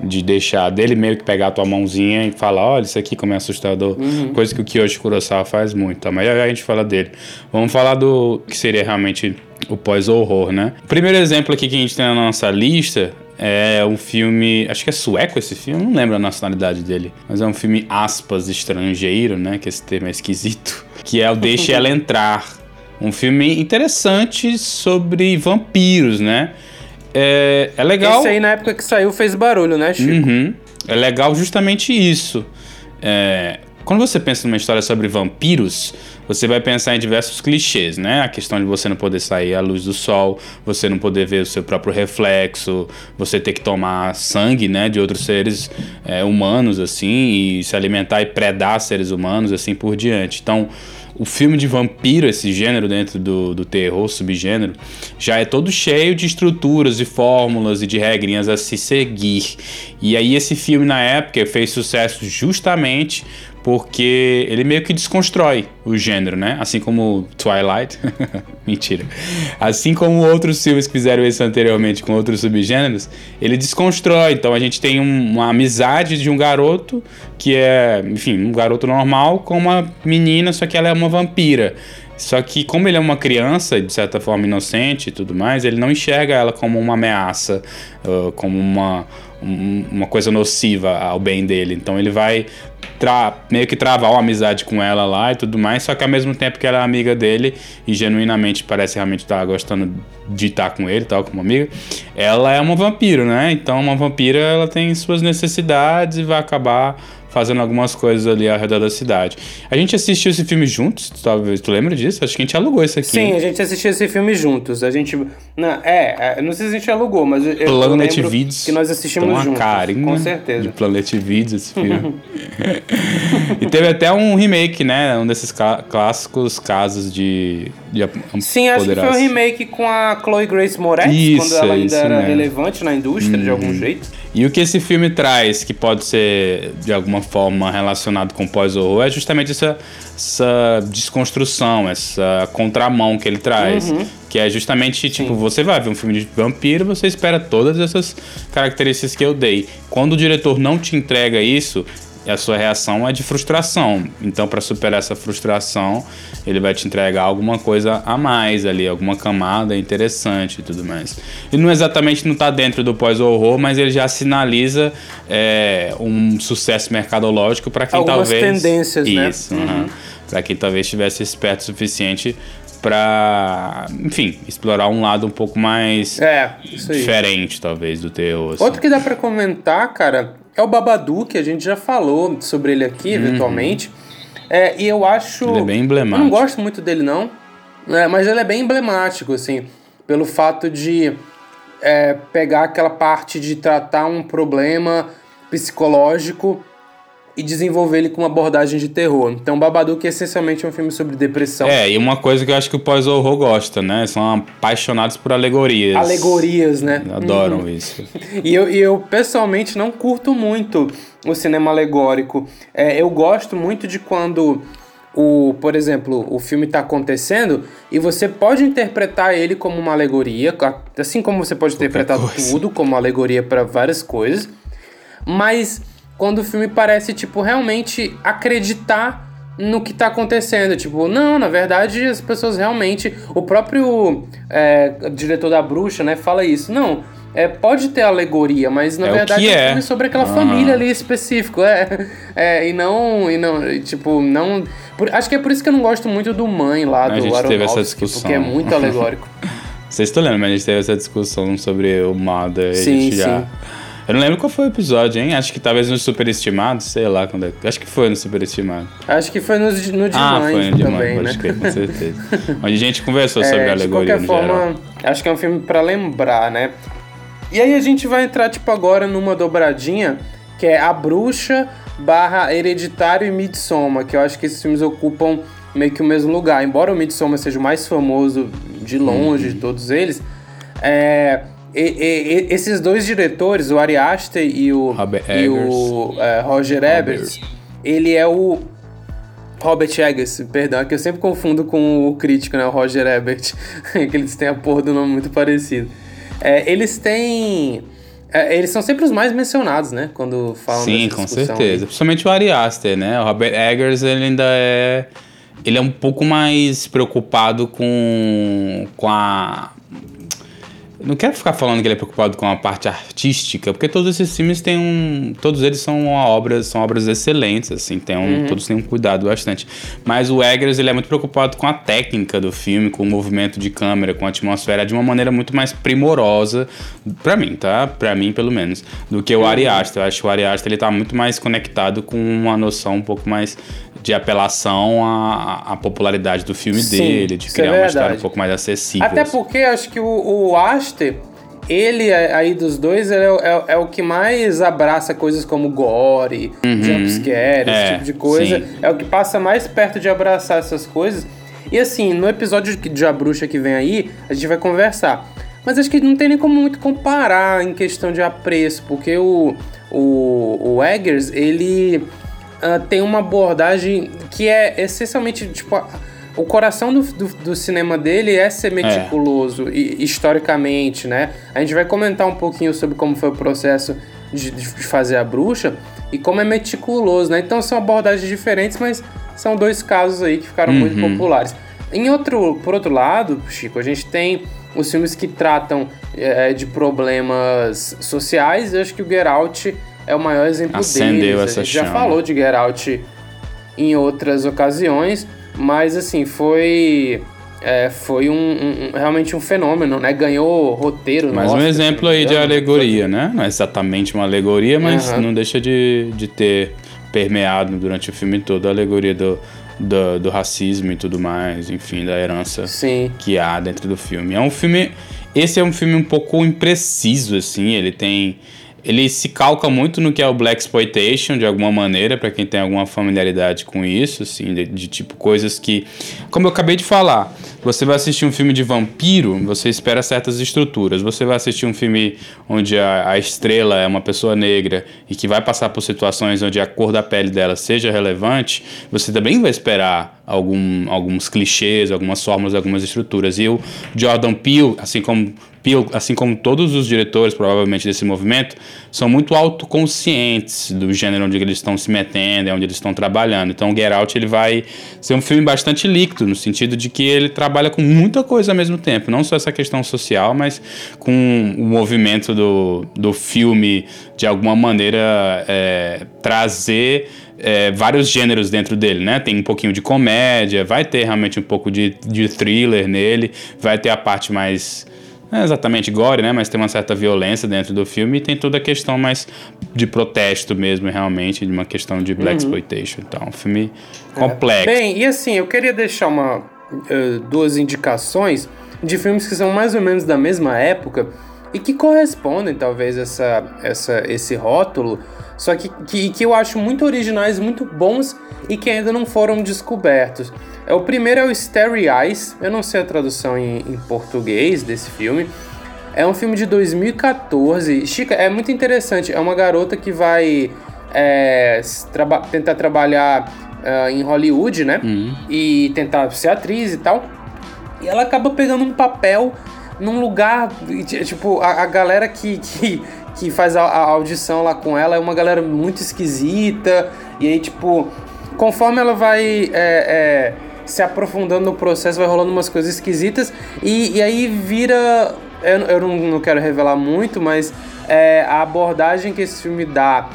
de deixar dele meio que pegar a tua mãozinha e falar: olha, isso aqui como é assustador. Uhum. Coisa que o Kiyoshi Kurosawa faz muito, tá? mas a gente fala dele. Vamos falar do que seria realmente o pós-horror, né? O primeiro exemplo aqui que a gente tem na nossa lista é um filme. Acho que é sueco esse filme, não lembro a nacionalidade dele. Mas é um filme, aspas, estrangeiro, né? Que esse termo é esquisito. Que é o Deixe Ela Entrar. Um filme interessante sobre vampiros, né? É, é legal. Esse aí na época que saiu fez barulho, né, Chico? Uhum. É legal justamente isso. É, quando você pensa numa história sobre vampiros, você vai pensar em diversos clichês, né? A questão de você não poder sair à luz do sol, você não poder ver o seu próprio reflexo, você ter que tomar sangue, né, de outros seres é, humanos, assim, e se alimentar e predar seres humanos, assim por diante. Então, o filme de vampiro, esse gênero dentro do, do terror, subgênero, já é todo cheio de estruturas e fórmulas e de regrinhas a se seguir. E aí esse filme na época fez sucesso justamente porque ele meio que desconstrói o gênero, né? Assim como Twilight. Mentira. Assim como outros filmes que fizeram isso anteriormente com outros subgêneros, ele desconstrói. Então a gente tem um, uma amizade de um garoto que é, enfim, um garoto normal com uma menina, só que ela é uma vampira. Só que como ele é uma criança, de certa forma inocente e tudo mais, ele não enxerga ela como uma ameaça, como uma, um, uma coisa nociva ao bem dele. Então ele vai meio que travar uma amizade com ela lá e tudo mais, só que ao mesmo tempo que ela é amiga dele e genuinamente parece realmente estar tá gostando de estar com ele, tal, como amiga, ela é uma vampiro, né? Então uma vampira ela tem suas necessidades e vai acabar fazendo algumas coisas ali ao redor da cidade. A gente assistiu esse filme juntos, talvez tu lembra disso? Acho que a gente alugou esse aqui. Sim, a gente assistiu esse filme juntos. A gente. Não, é, é não sei se a gente alugou, mas eu, Planet eu Vids. Que nós assistimos uma juntos. Carinha com certeza. De Planet Vids esse filme. e teve até um remake, né? Um desses clássicos casos de. de Sim, acho que foi um remake com a Chloe Grace Moretz, isso, quando ela ainda era mesmo. relevante na indústria de algum uhum. jeito. E o que esse filme traz, que pode ser de alguma forma relacionado com pós-horror, é justamente essa, essa desconstrução, essa contramão que ele traz. Uhum. Que é justamente, tipo, Sim. você vai ver um filme de vampiro, você espera todas essas características que eu dei. Quando o diretor não te entrega isso, e a sua reação é de frustração. Então, para superar essa frustração, ele vai te entregar alguma coisa a mais ali, alguma camada interessante e tudo mais. E não exatamente não está dentro do pós-horror, mas ele já sinaliza é, um sucesso mercadológico para quem Algumas talvez tendências, né? isso, uhum. para quem talvez tivesse esperto o suficiente para, enfim, explorar um lado um pouco mais É, isso aí. diferente, talvez, do terror. assim. Outro que dá pra comentar, cara, é o Babadook, que a gente já falou sobre ele aqui, eventualmente. É, e eu acho. Uhum. Ele é bem Eu emblemático. não gosto muito dele, não. É, mas ele é bem emblemático, assim, pelo fato de é, pegar aquela parte de tratar um problema psicológico e desenvolver ele com uma abordagem de terror. Então, Babadook essencialmente é um filme sobre depressão. É, e uma coisa que eu acho que o pós-horror gosta, né? São apaixonados por alegorias. Alegorias, né? Adoram isso. E eu, e eu pessoalmente não curto muito o cinema alegórico. É, eu gosto muito de quando o, por exemplo, o filme está acontecendo e você pode interpretar ele como uma alegoria, assim como você pode interpretar coisa. tudo como uma alegoria para várias coisas, mas quando o filme parece tipo realmente acreditar no que tá acontecendo, tipo, não, na verdade as pessoas realmente, o próprio é, diretor da bruxa, né, fala isso, não, é, pode ter alegoria, mas na É verdade é um é. filme sobre aquela Ah. família ali específico, é, é, e não, e não, tipo, não, por- acho que é por isso que eu não gosto muito do Mãe lá, A do gente teve essa discussão. porque é muito alegórico. Vocês estão lendo, mas a gente teve essa discussão sobre o Mother. e a Sim, gente já... sim. Eu não lembro qual foi o episódio, hein? Acho que talvez no Superestimado, sei lá quando é. Acho que foi no Superestimado. acho que foi no, de- no de ah, foi no de também, né? crer, com certeza. Onde a gente conversou sobre É, a de alegoria qualquer no forma, geral. acho que é um filme pra lembrar, né? E aí a gente vai entrar, tipo, agora numa dobradinha, que é A Bruxa barra Hereditário e Midsommar, que eu acho que esses filmes ocupam meio que o mesmo lugar. Embora o Midsommar seja o mais famoso de longe Uhum. de todos eles, é, e- e- e- esses dois diretores, o Ari Aster e o, Robert e o é, Roger Ebert, ele é o Robert Eggers, perdão, é que eu sempre confundo com o crítico, né? O Roger Ebert, que eles têm a porra do nome muito parecido. É, eles têm. é, eles são sempre os mais mencionados, né? Quando falam Sim, com certeza. Principalmente o Ari Aster, né? O Robert Eggers, ele ainda é... Ele é um pouco mais preocupado com, com a... Não quero ficar falando que ele é preocupado com a parte artística, porque todos esses filmes têm um... Todos eles são uma obra, são obras excelentes, assim. Tem um, Todos têm um cuidado bastante. Mas o Eggers, ele é muito preocupado com a técnica do filme, com o movimento de câmera, com a atmosfera, de uma maneira muito mais primorosa, pra mim, tá? Pra mim, pelo menos, do que o Ari Aster. Eu acho que o Ari Aster, ele tá muito mais conectado com uma noção um pouco mais de apelação à, à popularidade do filme Sim, dele, de é criar uma história um pouco mais acessível. Até porque eu acho que o, o Aster, ele aí dos dois, é, o- é, é o que mais abraça coisas como gore, jumpscare, esse É, tipo de coisa. sim. É o que passa mais perto de abraçar essas coisas. E assim, no episódio de A Bruxa que vem aí, a gente vai conversar. Mas acho que não tem nem como muito comparar em questão de apreço, porque o, o, o Eggers, ele ah, tem uma abordagem que é essencialmente, tipo, a- o coração do, do, do cinema dele é ser meticuloso, e, historicamente, né? A gente vai comentar um pouquinho sobre como foi o processo de, de fazer a bruxa e como é meticuloso, né? Então são abordagens diferentes, mas são dois casos aí que ficaram muito populares. Em outro, por outro lado, Chico, a gente tem os filmes que tratam eh, de problemas sociais. Eu acho que o Get Out é o maior exemplo Acendeu deles. essa a gente já chama. falou de Get Out em outras ocasiões, mas assim, foi. é, foi um, um- realmente um fenômeno, né? Ganhou roteiro. Mais um exemplo aí de alegoria, né? Não é exatamente uma alegoria, mas Aham. não deixa de, de ter permeado durante o filme todo a alegoria do, do, do racismo e tudo mais, enfim, da herança Sim. que há dentro do filme. É um filme. Esse é um filme um pouco impreciso, assim. Ele tem. Ele se calca muito no que é o Black Exploitation, de alguma maneira, pra quem tem alguma familiaridade com isso, assim, de, de tipo coisas que. Como eu acabei de falar, você vai assistir um filme de vampiro, você espera certas estruturas. Você vai assistir um filme onde a, a estrela é uma pessoa negra e que vai passar por situações onde a cor da pele dela seja relevante, você também vai esperar algum, alguns clichês, algumas fórmulas, algumas estruturas. E o Jordan Peele, assim como Peele, assim como todos os diretores, provavelmente, desse movimento, são muito autoconscientes do gênero onde eles estão se metendo, onde eles estão trabalhando. Então, Get Out ele vai ser um filme bastante líquido, no sentido de que ele trabalha com muita coisa ao mesmo tempo. Não só essa questão social, mas com o movimento do, do filme, de alguma maneira, é, trazer é, vários gêneros dentro dele, né? Tem um pouquinho de comédia, vai ter realmente um pouco de, de thriller nele, vai ter a parte mais não é exatamente gore, né? Mas tem uma certa violência dentro do filme e tem toda a questão mais de protesto mesmo, realmente, de uma questão de black uhum. exploitation. Então, um filme é. complexo. É. Bem, e assim, eu queria deixar uma, uh, duas indicações de filmes que são mais ou menos da mesma época e que correspondem, talvez, essa, essa, esse rótulo, só que, que, que eu acho muito originais, muito bons e que ainda não foram descobertos. É, o primeiro é o Starry Eyes, eu não sei a tradução em, em português desse filme. É um filme de 2014. Chica, é muito interessante. É uma garota que vai é, traba tentar trabalhar uh, em Hollywood, né? Uhum. E tentar ser atriz e tal. E ela acaba pegando um papel num lugar. Tipo, a, a galera que, que, que faz a, a, audição lá com ela é uma galera muito esquisita. E aí, tipo, conforme ela vai. É, é, se aprofundando no processo, vai rolando umas coisas esquisitas e, e aí vira. Eu, eu não, não quero revelar muito, mas é, a abordagem que esse filme dá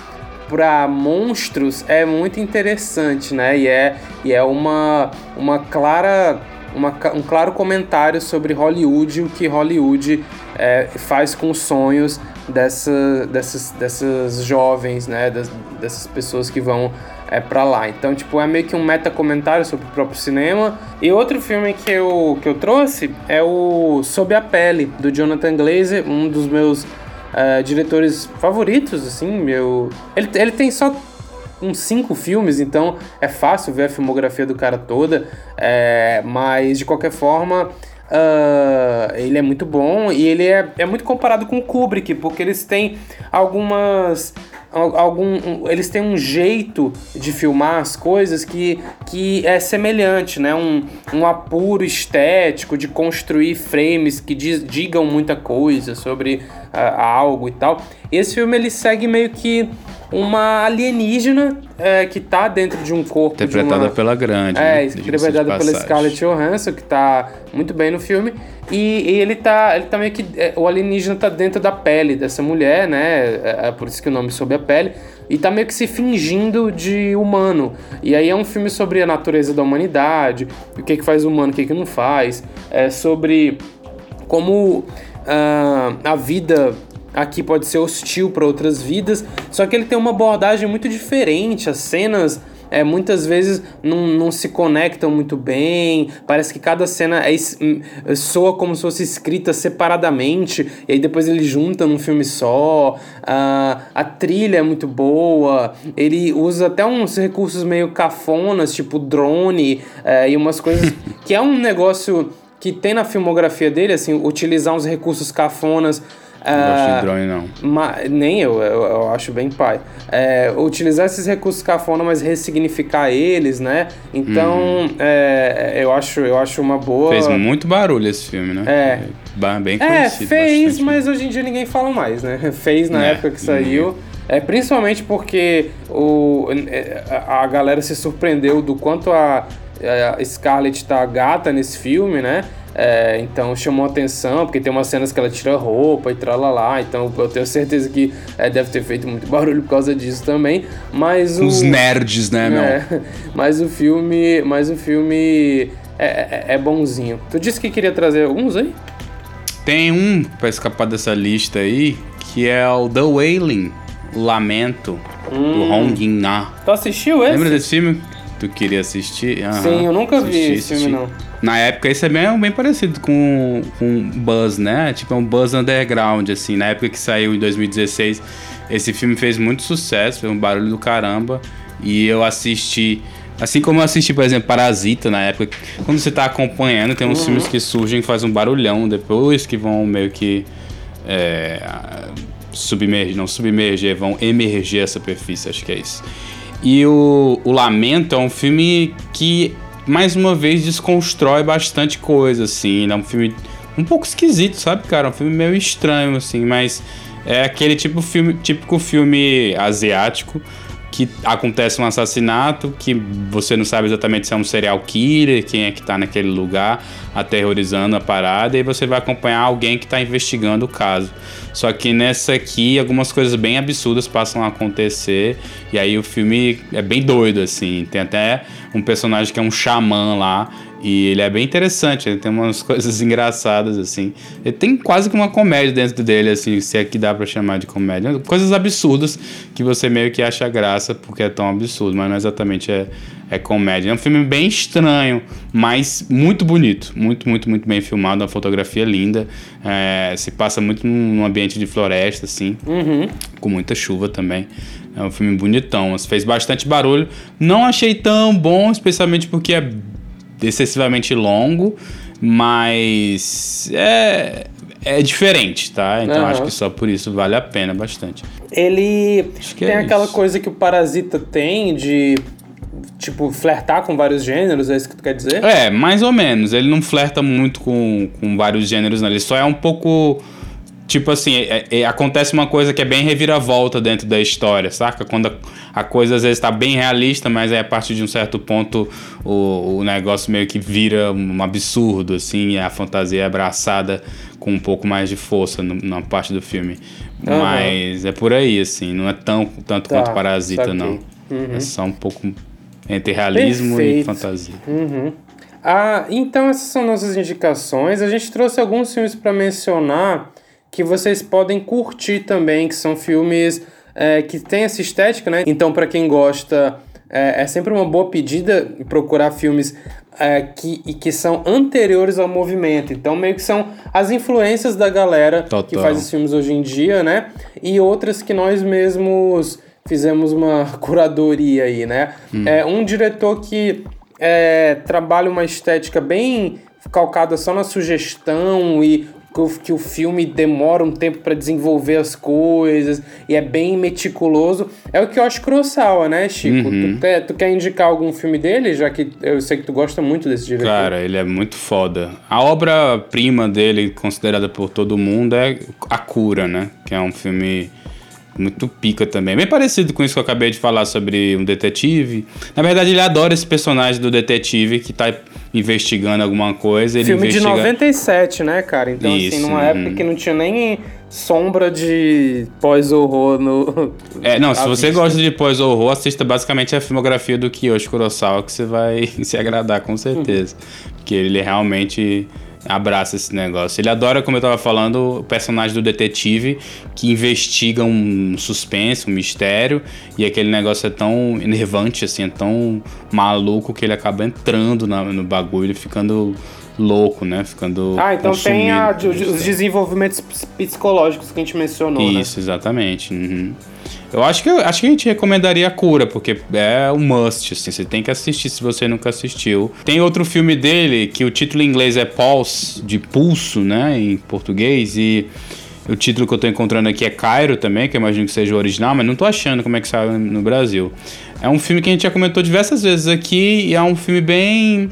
para monstros é muito interessante, né? E é, e é uma, uma clara. Uma, um claro comentário sobre Hollywood, o que Hollywood é, faz com os sonhos dessa, dessas, dessas jovens, né? Das, dessas pessoas que vão é para lá. Então, tipo, é meio que um meta comentário sobre o próprio cinema. E outro filme que eu, que eu trouxe é o Sob a Pele, do Jonathan Glazer, um dos meus uh, diretores favoritos, assim, meu... Ele, ele tem só uns cinco filmes, então é fácil ver a filmografia do cara toda, é, mas de qualquer forma... Uh, ele é muito bom e ele é, é muito comparado com o Kubrick, porque eles têm algumas algum eles têm um jeito de filmar as coisas que, que é semelhante, né? Um, um apuro estético de construir frames que diz, digam muita coisa sobre uh, algo e tal. Esse filme ele segue meio que uma alienígena é, que tá dentro de um corpo. Interpretada uma... pela grande. É, né? interpretada pela Scarlett Johansson, que tá muito bem no filme. E, e, ele tá. Ele tá meio que. É, o alienígena tá dentro da pele dessa mulher, né? É, é por isso que o nome sob a pele. E tá meio que se fingindo de humano. E aí é um filme sobre a natureza da humanidade, o que, que faz humano, o que, que não faz. É sobre como uh, a vida aqui pode ser hostil para outras vidas, só que ele tem uma abordagem muito diferente, as cenas é, muitas vezes não, não se conectam muito bem, parece que cada cena é, hum, soa como se fosse escrita separadamente, e aí depois ele junta num filme só. Uh, a trilha é muito boa, ele usa até uns recursos meio cafonas, tipo drone, uh, e umas coisas que é um negócio que tem na filmografia dele, assim, utilizar uns recursos cafonas não gosto de ah, drone, não. Nem eu, eu, eu, acho bem pai. É, utilizar esses recursos cafona, mas ressignificar eles, né? Então, uhum. é, eu, acho, eu acho uma boa. Fez muito barulho esse filme, né? É. Bem é, conhecido. É, fez, mas hoje em dia ninguém fala mais, né? Fez na é, época que saiu. É, principalmente porque o, é, a galera se surpreendeu do quanto a, a Scarlett tá gata nesse filme, né? É, então chamou atenção, porque tem umas cenas que ela tira roupa e tralalá. Então eu tenho certeza que é, deve ter feito muito barulho por causa disso também. Mas Os nerds, né, meu? É, mas o filme. Mas o filme é, é, é, bonzinho. Tu disse que queria trazer alguns aí? Tem um pra escapar dessa lista aí, que é o The Wailing, Lamento, hum. do Hong Yin-na. Tu assistiu esse? Lembra desse filme? Tu queria assistir? Uhum. Sim, eu nunca assisti, vi esse filme, não. Na época, esse é bem, bem parecido com, com Buzz, né? Tipo, é um Buzz underground, assim. Na época que saiu em 2016, esse filme fez muito sucesso, foi um barulho do caramba. E eu assisti... Assim como eu assisti, por exemplo, Parasita na época. Quando você tá acompanhando, tem uns uhum. filmes que surgem que fazem um barulhão depois, que vão meio que... É, submergir, não submerger, vão emerger a superfície, acho que é isso. E o, o Lamento é um filme que mais uma vez desconstrói bastante coisa, assim. É um filme um pouco esquisito, sabe, cara? É um filme meio estranho, assim, mas é aquele tipo filme, típico filme asiático que acontece um assassinato, que você não sabe exatamente se é um serial killer, quem é que tá naquele lugar, aterrorizando a parada, e você vai acompanhar alguém que está investigando o caso. Só que nessa aqui, algumas coisas bem absurdas passam a acontecer, e aí o filme é bem doido, assim. Tem até um personagem que é um xamã lá, e ele é bem interessante, ele tem umas coisas engraçadas, assim. Ele tem quase que uma comédia dentro dele, assim, se é que dá para chamar de comédia. Coisas absurdas que você meio que acha graça porque é tão absurdo, mas não exatamente é, é comédia. É um filme bem estranho, mas muito bonito. Muito, muito, muito bem filmado, uma fotografia linda. É, se passa muito num ambiente de floresta, assim, uhum. com muita chuva também. É um filme bonitão, fez bastante barulho. Não achei tão bom, especialmente porque é excessivamente longo, mas é, é diferente, tá? Então uhum. acho que só por isso vale a pena bastante. Ele tem é aquela isso. coisa que o Parasita tem de tipo, flertar com vários gêneros, é isso que tu quer dizer? É, mais ou menos. Ele não flerta muito com, com vários gêneros, não. Ele só é um pouco tipo assim, é, é, acontece uma coisa que é bem reviravolta dentro da história, saca? Quando a, a coisa às vezes está bem realista, mas aí a partir de um certo ponto o, o negócio meio que vira um absurdo, assim, e a fantasia é abraçada com um pouco mais de força no, na parte do filme. Uhum. Mas é por aí, assim, não é tão tanto tá, quanto Parasita, não. Uhum. É só um pouco entre realismo Perfeito. e fantasia. Uhum. Ah, então essas são nossas indicações. A gente trouxe alguns filmes para mencionar que vocês podem curtir também, que são filmes é, que têm essa estética, né? Então, para quem gosta, é, é, sempre uma boa pedida procurar filmes é, que, e que são anteriores ao movimento. Então, meio que são as influências da galera Total. que faz os filmes hoje em dia, né? E outras que nós mesmos fizemos uma curadoria aí, né? Hum. É um diretor que é, trabalha uma estética bem calcada só na sugestão e que o filme demora um tempo para desenvolver as coisas e é bem meticuloso. É o que eu acho Kurosawa, né, Chico? Uhum. Tu, quer, tu quer indicar algum filme dele, já que eu sei que tu gosta muito desse diretor? Cara, ele é muito foda. A obra-prima dele, considerada por todo mundo, é A Cura, né? Que é um filme muito pica também. Bem parecido com isso que eu acabei de falar sobre um detetive. Na verdade, ele adora esse personagem do detetive que tá investigando alguma coisa. Ele Filme investiga... de 97, né, cara? Então, assim, Isso, assim, numa época que não tinha nem sombra de pós-horror no. É, não, se você gosta de pós-horror, assista basicamente a filmografia do Kiyoshi Kurosawa, que você vai se agradar com certeza. Uhum. Porque ele realmente abraça esse negócio. Ele adora, como eu tava falando, o personagem do detetive que investiga um suspense, um mistério, e aquele negócio é tão enervante, assim, é tão maluco que ele acaba entrando na, no bagulho, ficando louco, né? Ficando. Ah, então tem a, os desenvolvimentos psicológicos que a gente mencionou. Né? Isso, né? exatamente. Uhum. Eu acho que, acho que a gente recomendaria a cura, porque é um must, assim, você tem que assistir se você nunca assistiu. Tem outro filme dele que o título em inglês é Pulse, de pulso, né, em português, e o título que eu tô encontrando aqui é Cairo também, que eu imagino que seja o original, mas não tô achando como é que saiu no Brasil. É um filme que a gente já comentou diversas vezes aqui e é um filme bem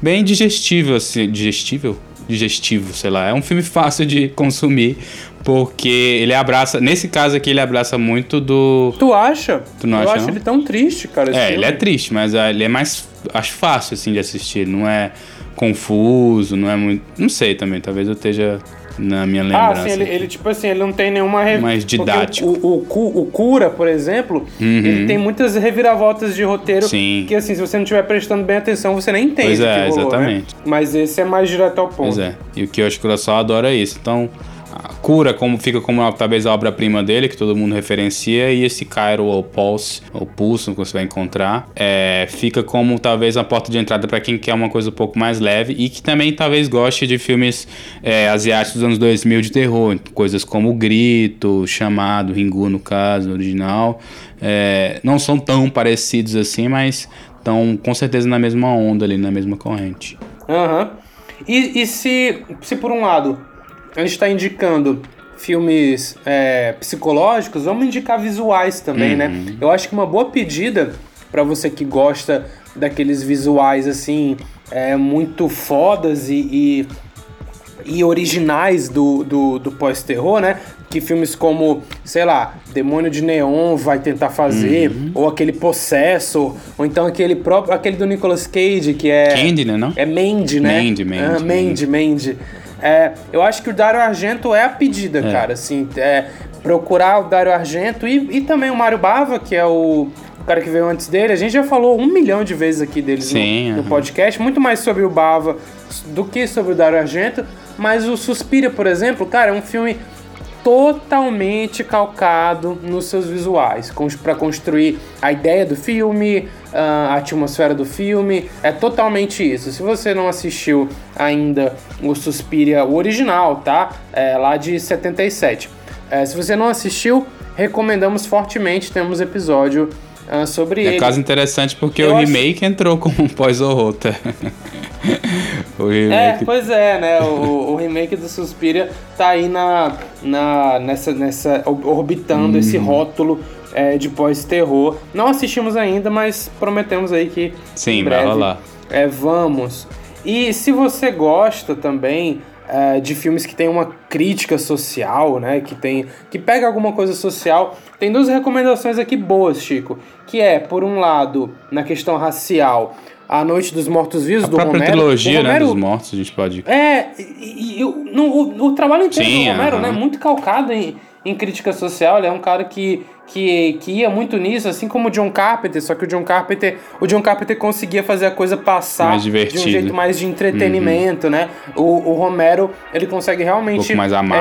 bem digestível, assim, digestível? Digestivo, sei lá. É um filme fácil de consumir, porque ele abraça. Nesse caso aqui, ele abraça muito do. Tu acha? Tu não Eu acha, acho não? ele tão triste, cara. É, filme. ele é triste, mas ah, ele é mais. Acho fácil, assim, de assistir. Não é confuso, não é muito. Não sei também, talvez eu esteja na minha lembrança. Ah, sim, ele, ele, tipo assim, ele não tem nenhuma... Re... Mais didático. O, o, o, Cura, por exemplo, uhum. ele tem muitas reviravoltas de roteiro sim. que, assim, se você não estiver prestando bem atenção, você nem entende pois é, rolou, né? exatamente. Né? Mas esse é mais direto ao ponto. Pois é, e o que eu acho que o só adora isso. Então, Cura como fica como talvez a obra-prima dele, que todo mundo referencia, e esse Cairo ou Pulse, ou Pulso, que você vai encontrar, é, fica como talvez a porta de entrada para quem quer uma coisa um pouco mais leve e que também talvez goste de filmes é, asiáticos dos anos 2000 de terror, coisas como Grito, Chamado, Ringu no caso, original. É, não são tão parecidos assim, mas estão com certeza na mesma onda ali, na mesma corrente. Aham. Uhum. E, e se, se por um lado a gente está indicando filmes é, psicológicos, vamos indicar visuais também, né? uhum. né? Eu acho que uma boa pedida para você que gosta daqueles visuais assim, é, muito fodas e, e, e originais do, do, do pós-terror, né? Que filmes como, sei lá, Demônio de Neon vai tentar fazer, Uhum. ou aquele Possessor, ou então aquele próprio, aquele do Nicolas Cage, que é. Candy, né, não? É Mandy, né? Mandy, Mandy, Ah, Mandy, Mandy. É, eu acho que o Dario Argento é a pedida, cara. Assim, é, procurar o Dario Argento e, e também o Mário Bava, que é o, o cara que veio antes dele. A gente já falou um milhão de vezes aqui deles Sim, no, no podcast, muito mais sobre o Bava do que sobre o Dario Argento. Mas o Suspira, por exemplo, cara, é um filme totalmente calcado nos seus visuais, para construir a ideia do filme, a atmosfera do filme, é totalmente isso. Se você não assistiu ainda o Suspiria, o original, tá? É lá de 77. É, se você não assistiu, recomendamos fortemente, temos episódio ah, sobre É ele. caso interessante porque Eu o acho- remake entrou com um pós-horror. tá? o É, pois é, né? O, o remake do Suspiria tá aí na, na, nessa, nessa, orbitando esse Uhum. rótulo é, de pós-terror. Não assistimos ainda, mas prometemos aí que Sim, em vai breve rolar. é, vamos. E se você gosta também é, de filmes que tem uma crítica social, né? Que tem que pega alguma coisa social, tem duas recomendações aqui boas, Chico. Que é, por um lado, na questão racial, A Noite dos Mortos-Vivos A do própria Romero. trilogia, O né, Romero- dos mortos, a gente pode... é, e, e o, no- o, o trabalho inteiro Sim, do Romero, aham. né, muito calcado em, em crítica social, ele é um cara que, que, que ia muito nisso, assim como o John Carpenter, só que o John Carpenter, o John Carpenter conseguia fazer a coisa passar de um jeito mais de entretenimento, né? O, o Romero, ele consegue realmente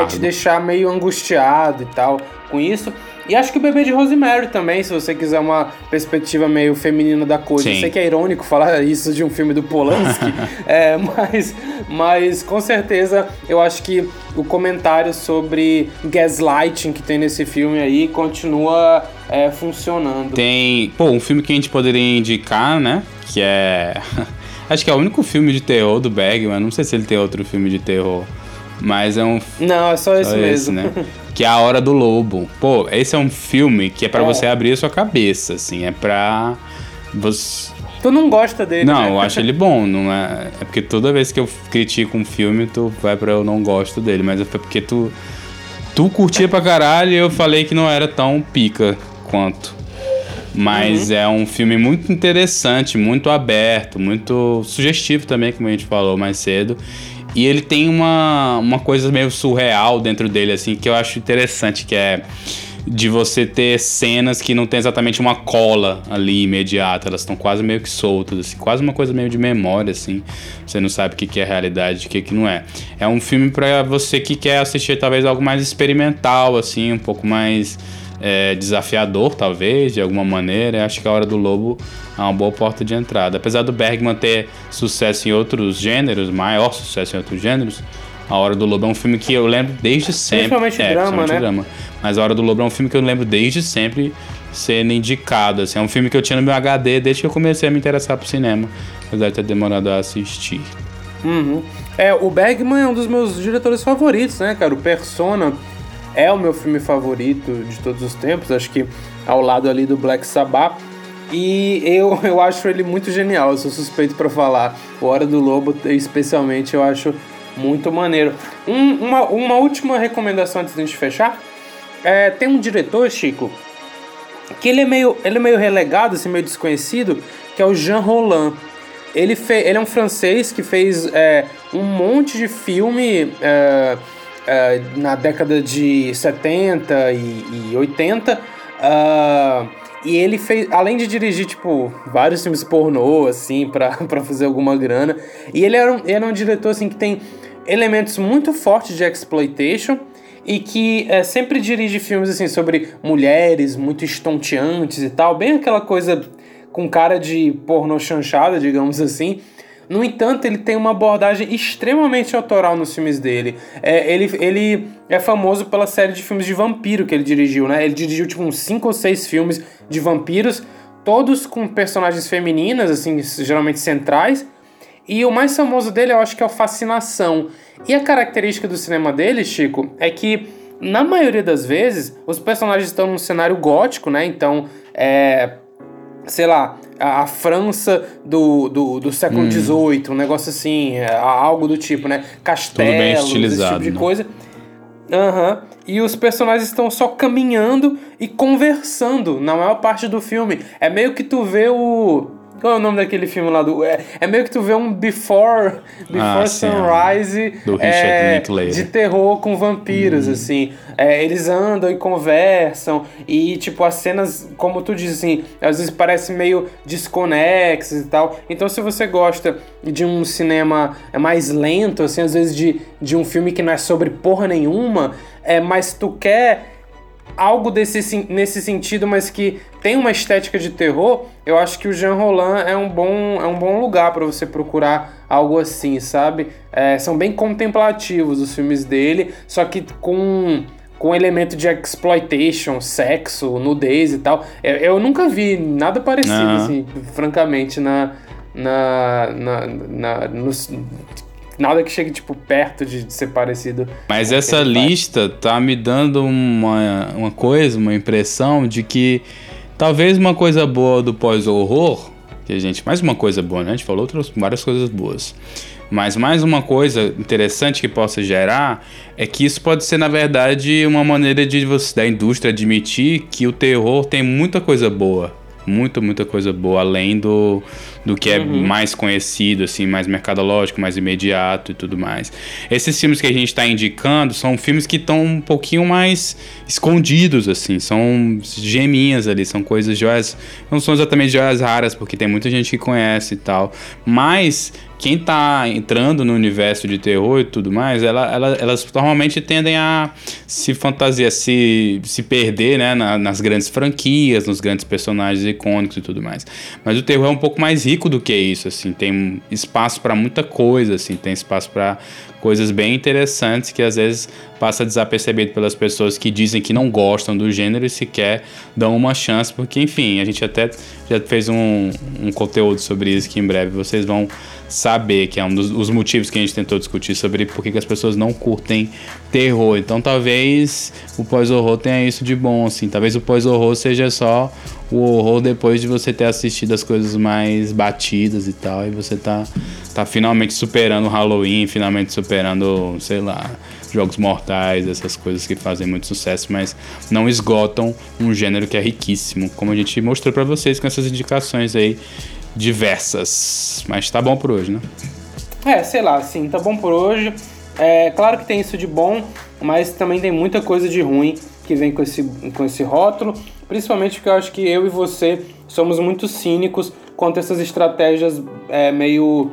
Um é, te deixar meio angustiado e tal com isso. E acho que o Bebê de Rosemary também, se você quiser uma perspectiva meio feminina da coisa. Eu Sim. sei que é irônico falar isso de um filme do Polanski, é, mas, mas com certeza eu acho que o comentário sobre gaslighting que tem nesse filme aí continua é, funcionando. Tem, pô, um filme que a gente poderia indicar, né? Que é. Acho que é o único filme de terror do Bergman. Não sei se ele tem outro filme de terror. Mas é um. Não, é só só esse, mesmo. né? Que é A Hora do Lobo. Pô, esse é um filme que é pra É. você abrir a sua cabeça, assim. É pra. Você... Tu não gosta dele, Não, né? eu acho ele bom, não é. É porque toda vez que eu critico um filme, tu vai pra eu não gosto dele. Mas é porque tu. Tu curtia pra caralho e eu falei que não era tão pica quanto. Mas Uhum. é um filme muito interessante, muito aberto, muito sugestivo também, como a gente falou mais cedo. E ele tem uma, uma coisa meio surreal dentro dele, assim, que eu acho interessante, que é de você ter cenas que não tem exatamente uma cola ali imediata, elas estão quase meio que soltas, assim, quase uma coisa meio de memória, assim. Você não sabe o que que é realidade, o que que não é. É um filme pra você que quer assistir talvez algo mais experimental, assim, um pouco mais é, desafiador, talvez, de alguma maneira. Eu acho que a Hora do Lobo é uma boa porta de entrada. Apesar do Bergman ter sucesso em outros gêneros, maior sucesso em outros gêneros, A Hora do Lobo é um filme que eu lembro desde sempre. Principalmente é, drama, principalmente né? drama. Mas A Hora do Lobo é um filme que eu lembro desde sempre sendo indicado. Assim, é um filme que eu tinha no meu HD desde que eu comecei a me interessar por cinema. Apesar de ter demorado a assistir. Uhum. É, o Bergman é um dos meus diretores favoritos, né, cara? O Persona é o meu filme favorito de todos os tempos, acho que ao lado ali do Black Sabbath. E eu, eu acho ele muito genial, eu sou suspeito pra falar. O Hora do Lobo, especialmente, eu acho muito maneiro. Um- uma, uma última recomendação antes de a gente fechar. É, tem um diretor, Chico, que ele é meio, ele é meio relegado, assim, meio desconhecido, que é o Jean Roland. Ele, fe, ele é um francês que fez é, um monte de filme é, é, na década de 70 e, e 80. ah, e ele fez, além de dirigir, tipo, vários filmes pornô, assim, pra, fazer alguma grana. E ele era um, era um diretor, assim, que tem elementos muito fortes de exploitation e que é, sempre dirige filmes assim sobre mulheres muito estonteantes e tal, bem aquela coisa com cara de pornô chanchada, digamos assim. No entanto, ele tem uma abordagem extremamente autoral nos filmes dele. É, ele, ele é famoso pela série de filmes de vampiro que ele dirigiu, né? Ele dirigiu tipo uns 5 ou 6 filmes de vampiros, todos com personagens femininas, assim, geralmente centrais. E o mais famoso dele eu acho que é o Fascinação. E a característica do cinema dele, Chico, é que na maioria das vezes os personagens estão num cenário gótico, né? Então, é, sei lá, a, França do, do, do século XVIII, um negócio assim, é, algo do tipo, né? Castelos, esse tipo de né? coisa. Aham. E os personagens estão só caminhando e conversando na maior parte do filme. É meio que tu vê o. Qual é o nome daquele filme lá do. É, é meio que tu vê um Before, Before Ah, sim, Sunrise Richard é, Linklater. de terror com vampiros, assim. É, eles andam e conversam. E, tipo, as cenas, como tu diz, assim, às vezes parecem meio desconexas e tal. Então, se você gosta de um cinema mais lento, assim, às vezes de, de um filme que não é sobre porra nenhuma, é, mas tu quer algo desse, nesse sentido, mas que tem uma estética de terror, eu acho que o Jean Roland é um bom, é um bom lugar para você procurar algo assim, sabe? É, são bem contemplativos os filmes dele, só que com com elemento de exploitation, sexo, nudez e tal. Eu, eu nunca vi nada parecido, Aham. assim, francamente, na. na, na, na nos- nada que chegue, tipo, perto de, de ser parecido. Mas essa ele faz. lista tá me dando uma, uma coisa, uma impressão de que talvez uma coisa boa do pós-horror, que a gente. Mais uma coisa boa, né? A gente falou outras, várias coisas boas. Mas mais uma coisa interessante que possa gerar é que isso pode ser, na verdade, uma maneira de você, da indústria admitir que o terror tem muita coisa boa. Muita, muita coisa boa, além do, do que é mais conhecido, assim, mais mercadológico, mais imediato e tudo mais. Esses filmes que a gente está indicando são filmes que estão um pouquinho mais escondidos, assim, são geminhas ali, são coisas, joias, não são exatamente joias raras, porque tem muita gente que conhece e tal, mas quem tá entrando no universo de terror e tudo mais, ela, ela- elas normalmente tendem a se fantasiar, se, se perder, né, na- nas grandes franquias, nos grandes personagens icônicos e tudo mais. Mas o terror é um pouco mais rico do que isso, assim, tem espaço para muita coisa, assim, tem espaço para coisas bem interessantes que às vezes passa desapercebido pelas pessoas que dizem que não gostam do gênero e sequer dão uma chance, porque enfim, a gente até já fez um, um conteúdo sobre isso que em breve vocês vão saber, que é um dos os motivos que a gente tentou discutir sobre por que as pessoas não curtem terror. Então talvez o pós-horror tenha isso de bom, assim. Talvez o pós-horror seja só o horror depois de você ter assistido as coisas mais batidas e tal, e você tá, tá finalmente superando o Halloween, finalmente superando, sei lá, Jogos Mortais, essas coisas que fazem muito sucesso, mas não esgotam um gênero que é riquíssimo, como a gente mostrou pra vocês com essas indicações aí diversas. Mas tá bom por hoje, né? É, sei lá, assim, tá bom por hoje. É claro que tem isso de bom, mas também tem muita coisa de ruim que vem com esse, com esse rótulo. Principalmente porque eu acho que eu e você somos muito cínicos quanto a essas estratégias é, meio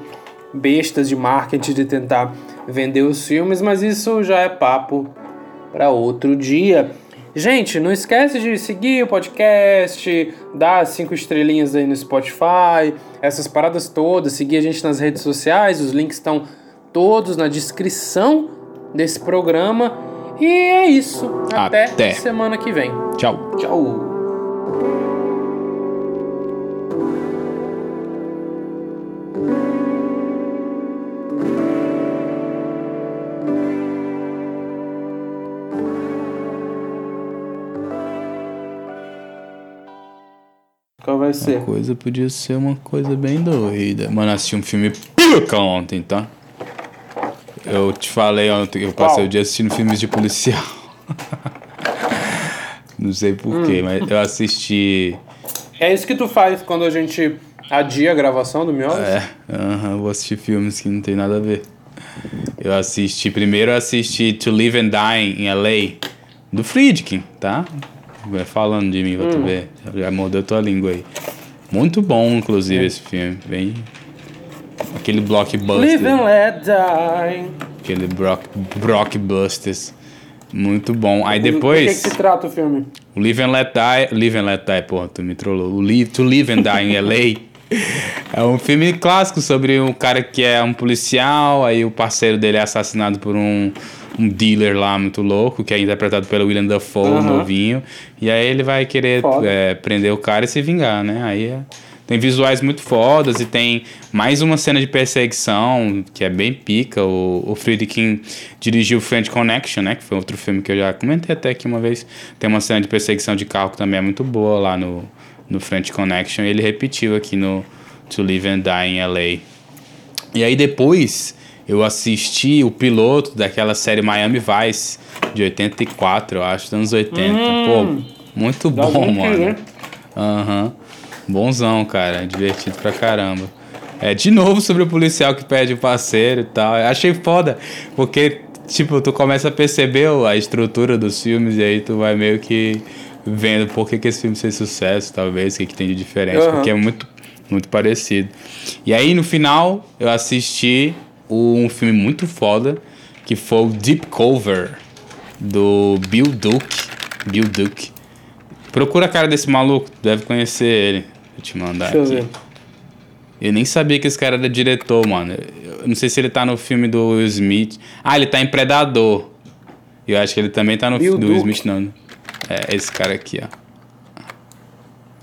bestas de marketing de tentar vender os filmes, mas isso já é papo para outro dia. Gente, não esquece de seguir o podcast, dar cinco estrelinhas aí no Spotify, essas paradas todas, seguir a gente nas redes sociais, os links estão todos na descrição desse programa. E é isso. Até, Até. semana que vem. Tchau. Tchau. Vai ser? A coisa podia ser uma coisa bem doida. Mano, assisti um filme pica ontem, tá? Eu te falei ontem que eu passei Qual? o dia assistindo filmes de policial. Não sei porquê, mas eu assisti. É isso que tu faz quando a gente adia a gravação do Miolos? É, eu vou assistir filmes que não tem nada a ver. Eu assisti. Primeiro eu assisti To Live and Die in LA, do Friedkin, tá? Vai falando de mim pra tu ver. Já mordeu tua língua aí. Muito bom, inclusive, esse filme. Bem. Aquele blockbuster. Live and let die. Aquele blockbusters. Muito bom. Aí Do que, que depois. se trata o filme? O Live and Let Die. Live and Let Die, porra, tu me trollou. O Live, To Live and Die in LA. É um filme clássico sobre um cara que é um policial, aí o parceiro dele é assassinado por um, um dealer lá muito louco, que é interpretado pelo William Dafoe, Aham. novinho. E aí ele vai querer é, prender o cara e se vingar, né? Aí é- tem visuais muito fodas e tem mais uma cena de perseguição que é bem pica. O, o Friedkin dirigiu Friend Connection, né? Que foi outro filme que eu já comentei até aqui uma vez. Tem uma cena de perseguição de carro que também é muito boa lá no, no French Connection, e ele repetiu aqui no To Live and Die in LA. E aí depois eu assisti o piloto daquela série Miami Vice, de 84, eu acho, dos anos 80. Hum, Pô, muito bom, mano. Né? Aham. Uhum. Bonzão, cara. Divertido pra caramba. É, de novo sobre o policial que pede o parceiro e tal. Eu achei foda, porque, tipo, tu começa a perceber a estrutura dos filmes e aí tu vai meio que vendo por que, que esse filme fez sucesso, talvez, o que, que tem de diferente, uhum. porque é muito, muito parecido. E aí, no final, eu assisti um filme muito foda, que foi o Deep Cover, do Bill Duke. Bill Duke. Procura a cara desse maluco, deve conhecer ele. Vou te mandar Deixa aqui. Eu, ver. eu nem sabia que esse cara era diretor, mano. Eu não sei se ele tá no filme do Will Smith. Ah, ele tá em Predador. Eu acho que ele também tá no filme do Will Smith, não. É esse cara aqui, ó.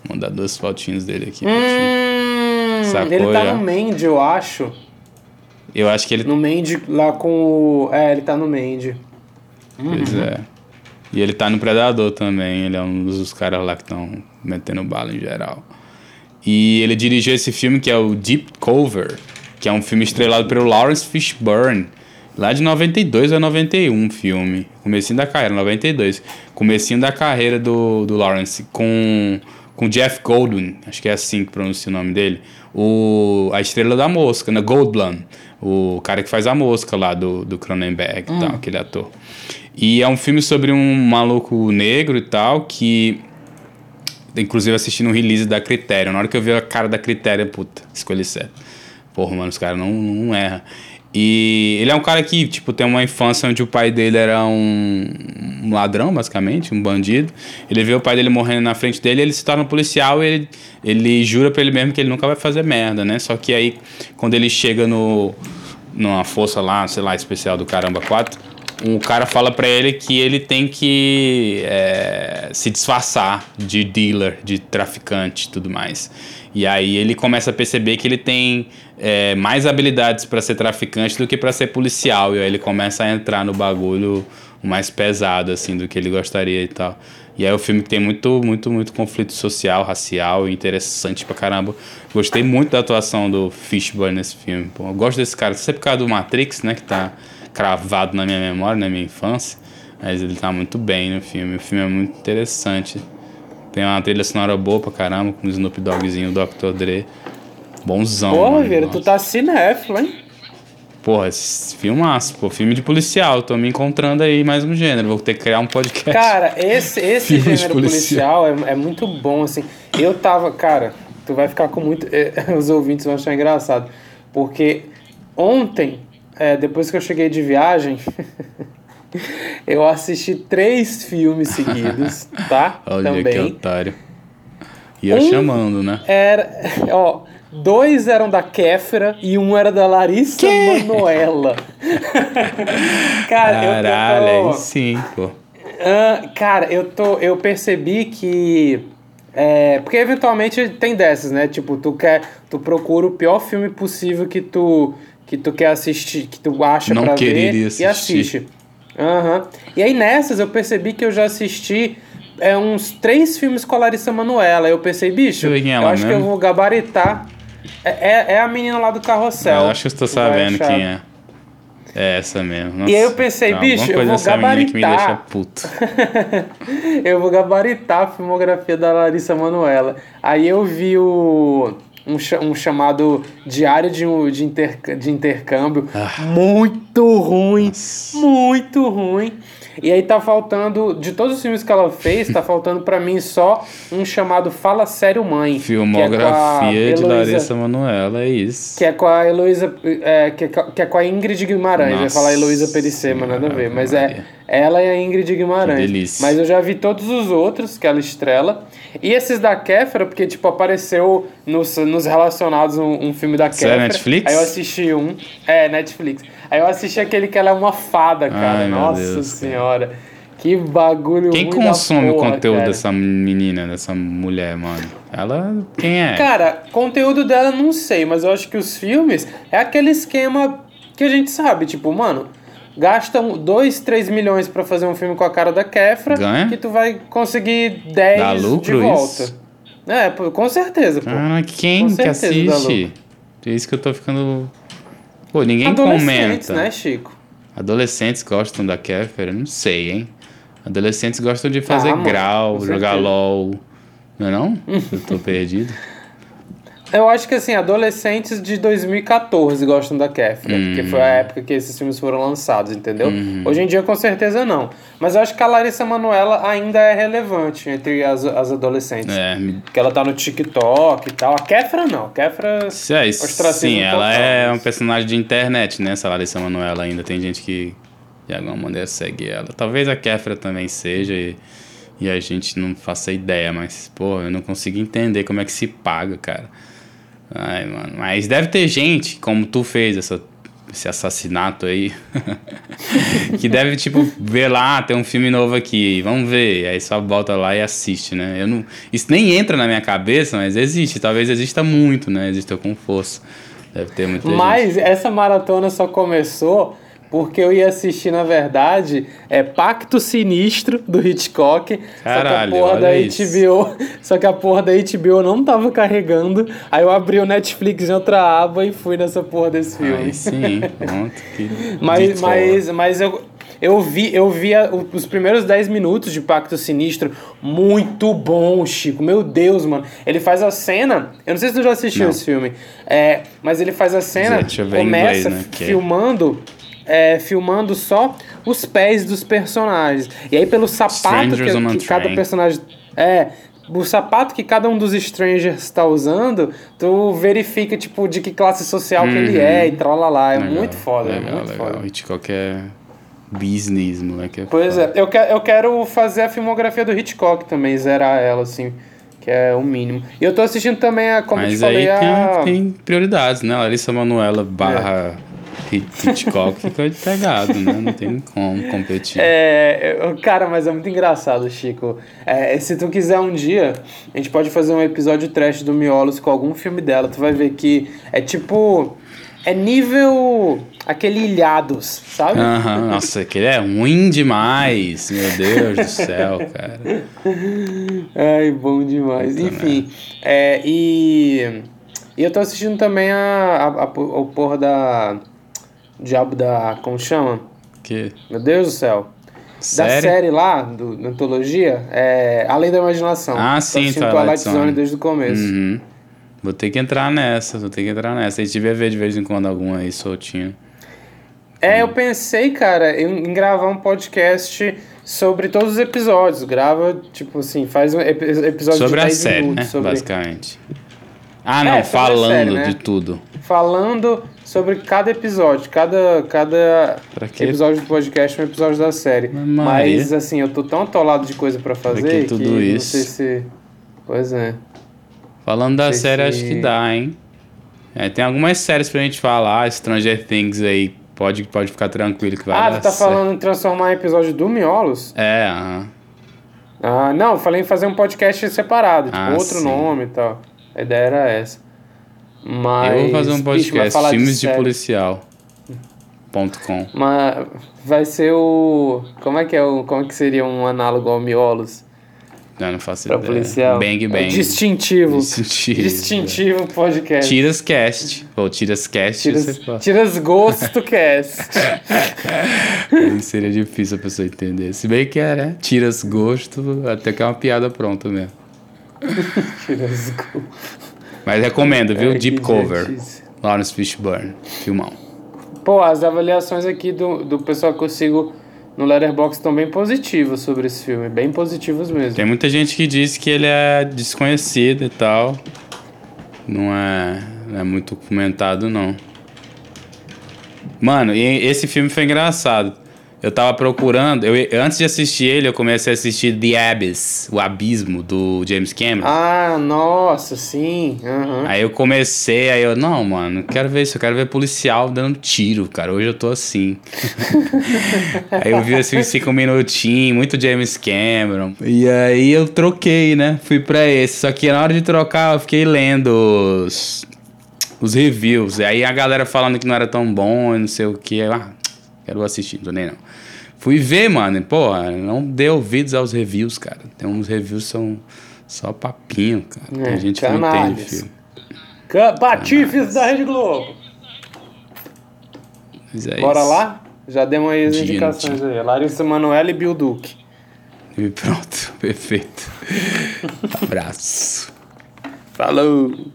Vou mandar duas fotinhas dele aqui. Hum, Sacou, ele tá já? no Mandy, eu acho. Eu acho que ele. No Mandy, lá com o. É, ele tá no Mandy. Pois uhum. é. E ele tá no Predador também. Ele é um dos caras lá que estão metendo bala em geral. E ele dirigiu esse filme que é o Deep Cover, que é um filme estrelado pelo Lawrence Fishburne. Lá de 92 a 91 filme. Comecinho da carreira, 92. Comecinho da carreira do, do Lawrence com, com Jeff Goldwyn. Acho que é assim que pronuncia o nome dele. O, a estrela da mosca, né? Goldblum. O cara que faz a mosca lá do, do Cronenberg hum. e tal, aquele ator. E é um filme sobre um maluco negro e tal, que. Inclusive assistindo um release da Critério. Na hora que eu vi a cara da Critério, puta, escolhi certo. Porra, mano, os caras não, não erram. E ele é um cara que, tipo, tem uma infância onde o pai dele era um, um ladrão, basicamente, um bandido. Ele vê o pai dele morrendo na frente dele, ele se torna policial e ele, ele jura pra ele mesmo que ele nunca vai fazer merda, né? Só que aí, quando ele chega no, numa força lá, sei lá, especial do Caramba 4, um cara fala para ele que ele tem que é, se disfarçar de dealer, de traficante tudo mais. E aí ele começa a perceber que ele tem é, mais habilidades para ser traficante do que para ser policial. E aí ele começa a entrar no bagulho mais pesado, assim, do que ele gostaria e tal. E aí o filme tem muito, muito, muito conflito social, racial, interessante pra caramba. Gostei muito da atuação do Fishburne nesse filme. Pô, eu gosto desse cara, sempre por causa do Matrix, né, que tá cravado na minha memória, na minha infância. Mas ele tá muito bem no filme. O filme é muito interessante. Tem uma trilha sonora boa pra caramba, com o Snoop Doggzinho, o Dr. Dre. Bonzão. Porra, Vieira, tu tá cinéfilo, hein? Porra, filmaço, pô, filme de policial. Tô me encontrando aí mais um gênero. Vou ter que criar um podcast. Cara, esse, esse gênero policial, policial é, é, muito bom, assim. Eu tava, cara, tu vai ficar com muito. os ouvintes vão achar engraçado. Porque ontem é, depois que eu cheguei de viagem, eu assisti três filmes seguidos, tá? Olha Também. que otário. Ia um chamando, né? Era, ó, dois eram da Kéfera e um era da Larissa que? Manoela. cara, Caralho, eu tô, aí sim, pô. Uh, cara, eu tô, eu percebi que é, porque eventualmente tem dessas, né? Tipo, tu quer, tu procura o pior filme possível que tu que tu quer assistir, que tu acha Não pra ver assistir. e assiste. Uhum. E aí nessas eu percebi que eu já assisti é, uns três filmes com a Larissa Manoela. Eu pensei, bicho, eu, eu acho mesmo? que eu vou gabaritar. É, é, é, a menina lá do carrossel. Eu acho que eu estou sabendo quem é. É essa mesmo. Nossa, e aí eu pensei, bicho, eu vou gabaritar. Que me deixa puto. eu vou gabaritar a filmografia da Larissa Manoela. Aí eu vi o um, um chamado Diário de, de, inter, de Intercâmbio. Ah. Muito ruim. Nossa. Muito ruim. E aí tá faltando, de todos os filmes que ela fez, tá faltando para mim só um chamado Fala Sério Mãe. Filmografia é de Larissa Manoela, é isso. Que é com a Heloísa, é, que, é, que é com a Ingrid Guimarães. Nossa, ia falar Heloísa Perissé, mas nada a ver. Mas é ela e a Ingrid Guimarães. Mas eu já vi todos os outros que ela estrela. E esses da Kéfera, porque, tipo, apareceu nos, nos relacionados um, um filme da Kéfera. é Netflix? Aí eu assisti um. É, Netflix. Aí eu assisti aquele que ela é uma fada, cara. Ai, Nossa Deus, senhora. Cara. Que bagulho Quem consome porra, o conteúdo cara. dessa menina, dessa mulher, mano? Ela. Quem é? Cara, conteúdo dela não sei, mas eu acho que os filmes é aquele esquema que a gente sabe, tipo, mano gasta 2, 3 milhões para fazer um filme com a cara da Kefra, Ganha? que tu vai conseguir 10 Dá lucro de volta. Isso? É, pô, com certeza, pô. Ah, quem que assiste? É isso que eu tô ficando. Pô, ninguém Adolescentes, comenta. né, Chico? Adolescentes gostam da Kéfera? Não sei, hein? Adolescentes gostam de fazer Ah, grau, jogar. LOL. Não é não? eu tô perdido. Eu acho que assim, adolescentes de 2014 gostam da Kéfera, porque foi a época que esses filmes foram lançados, entendeu? Hoje em dia, com certeza, não. Mas eu acho que a Larissa Manoela ainda é relevante entre as, as adolescentes. É, Porque ela tá no TikTok e tal. A Kéfera não. A Kéfera. Se é sim, ela é um personagem de internet, né? Essa Larissa Manoela ainda. Tem gente que de alguma maneira segue ela. Talvez a Kéfera também seja e, e a gente não faça ideia, mas, pô, eu não consigo entender como é que se paga, cara. Ai, mano. Mas deve ter gente, como tu fez essa, esse assassinato aí, que deve, tipo, ver lá, tem um filme novo aqui, vamos ver. Aí só volta lá e assiste, né? Eu não, isso nem entra na minha cabeça, mas existe. Talvez exista muito, né? Exista com força. Deve ter muita gente. Mas essa maratona só começou porque eu ia assistir, na verdade, é Pacto Sinistro do Hitchcock. Caralho, só que a porra da isso. HBO. Só que a porra da HBO não tava carregando. Aí eu abri o Netflix em outra aba e fui nessa porra desse filme. Aí sim, pronto. Que Mas, mas, mas eu, eu vi, eu vi os primeiros 10 minutos de Pacto Sinistro. Muito bom, Chico. Meu Deus, mano. Ele faz a cena. Eu não sei se tu já assistiu Não. esse filme. É, mas ele faz a cena. Deixa eu ver em começa inglês, né, que é- filmando. é, só os pés dos personagens. E aí, pelo sapato que, que cada personagem. É. O sapato que cada um dos strangers está usando, tu verifica, tipo, de que classe social que ele é e tralalá. É Uhum. Legal, muito foda, legal, é muito legal. foda. Hitchcock é business, moleque. É Pois foda. é, eu, que, eu quero fazer a filmografia do Hitchcock também, zerar ela, assim, que é o mínimo. E eu tô assistindo também, a, como eu te Mas aí falei, tem, a... tem prioridades, né? Larissa Manoela barra Hit- Hitchcock fica pegado, né? Não tem como competir. É, cara, mas é muito engraçado, Chico. É, se tu quiser um dia, a gente pode fazer um episódio trash do Miolos com algum filme dela. Tu vai ver que é tipo. É nível. aquele Ilhados, sabe? Nossa, aquele é ruim demais. Meu Deus do céu, cara. Ai, bom demais. Puta Enfim, é, e. E eu tô assistindo também a, a, a, o porra da. Diabo da. Como chama? Que Meu Deus do céu. Da série? lá, do, da antologia, é Além da Imaginação. Ah, Tô sim, assistindo Twilight Twilight Zone Zone. desde o começo. Uhum. Vou ter que entrar nessa, vou ter que entrar nessa. A gente devia ver de vez em quando alguma aí soltinha. É, eu pensei, cara, em, gravar um podcast sobre todos os episódios. Grava, tipo assim, faz um epi- episódio Sobre de a 10 série, minutos né? sobre Basicamente. Ah, não, É, a falando série, né? de tudo. falando sobre cada episódio, cada, cada Pra quê? episódio do podcast é um episódio da série. Mas, Maria. Mas assim, eu tô tão atolado de coisa pra fazer que tudo não isso? sei se. Pois é. Falando da série, se- acho que dá, hein? É, tem algumas séries pra gente falar, Stranger Things aí, pode, pode ficar tranquilo que vai ah, dar tu tá certo. falando em transformar em episódio do Miolos? É, aham. Ah, não, falei em fazer um podcast separado, tipo, Ah, outro sim. nome e tal. A ideia era essa. Mas. Eu vou fazer um bicho, podcast, falar filmes de, policial. Com. Mas vai ser o. Como é que é o. Como é que seria um análogo ao Miolos? Eu não faço Pra ideia. policial. Bang É Bang. Distintivo. Distintivo. Distintivo podcast. Tiras Cast. Ou Tiras Cast, Tiras, tiras gosto cast. Seria difícil a pessoa entender. Se bem que é, né? Tiras gosto, até que é uma piada pronta mesmo. tiras gosto. Mas recomendo, viu? Ai, Deep Cover. Lawrence Fishburne. Filmão. Pô, as avaliações aqui do, do pessoal que eu sigo no Letterboxd estão bem positivas sobre esse filme. Bem positivas mesmo. Tem muita gente que diz que ele é desconhecido e tal. Não é, não é muito comentado, não. Mano, e esse filme foi engraçado. Eu tava procurando, eu, antes de assistir ele, eu comecei a assistir The Abyss, o Abismo, do James Cameron. Ah, nossa, sim. aham. Aí eu comecei, aí eu, não, mano, quero ver isso, eu quero ver policial dando tiro, cara. Hoje eu tô assim. aí eu vi assim cinco minutinhos, muito James Cameron. E aí eu troquei, né? Fui pra esse. Só que na hora de trocar, eu fiquei lendo os, os reviews. E aí a galera falando que não era tão bom e não sei o que. Ah, quero assistir, não tô nem não. Fui ver, mano, porra, não dê ouvidos aos reviews, cara. Tem uns reviews que são, Só papinho, cara. É, a gente não entende filme. Da Rede Globo. Mas é Bora isso. lá? Já demos aí as Dia, indicações aí. Larissa Manoela e Bill. E pronto, perfeito. Abraço. Falou!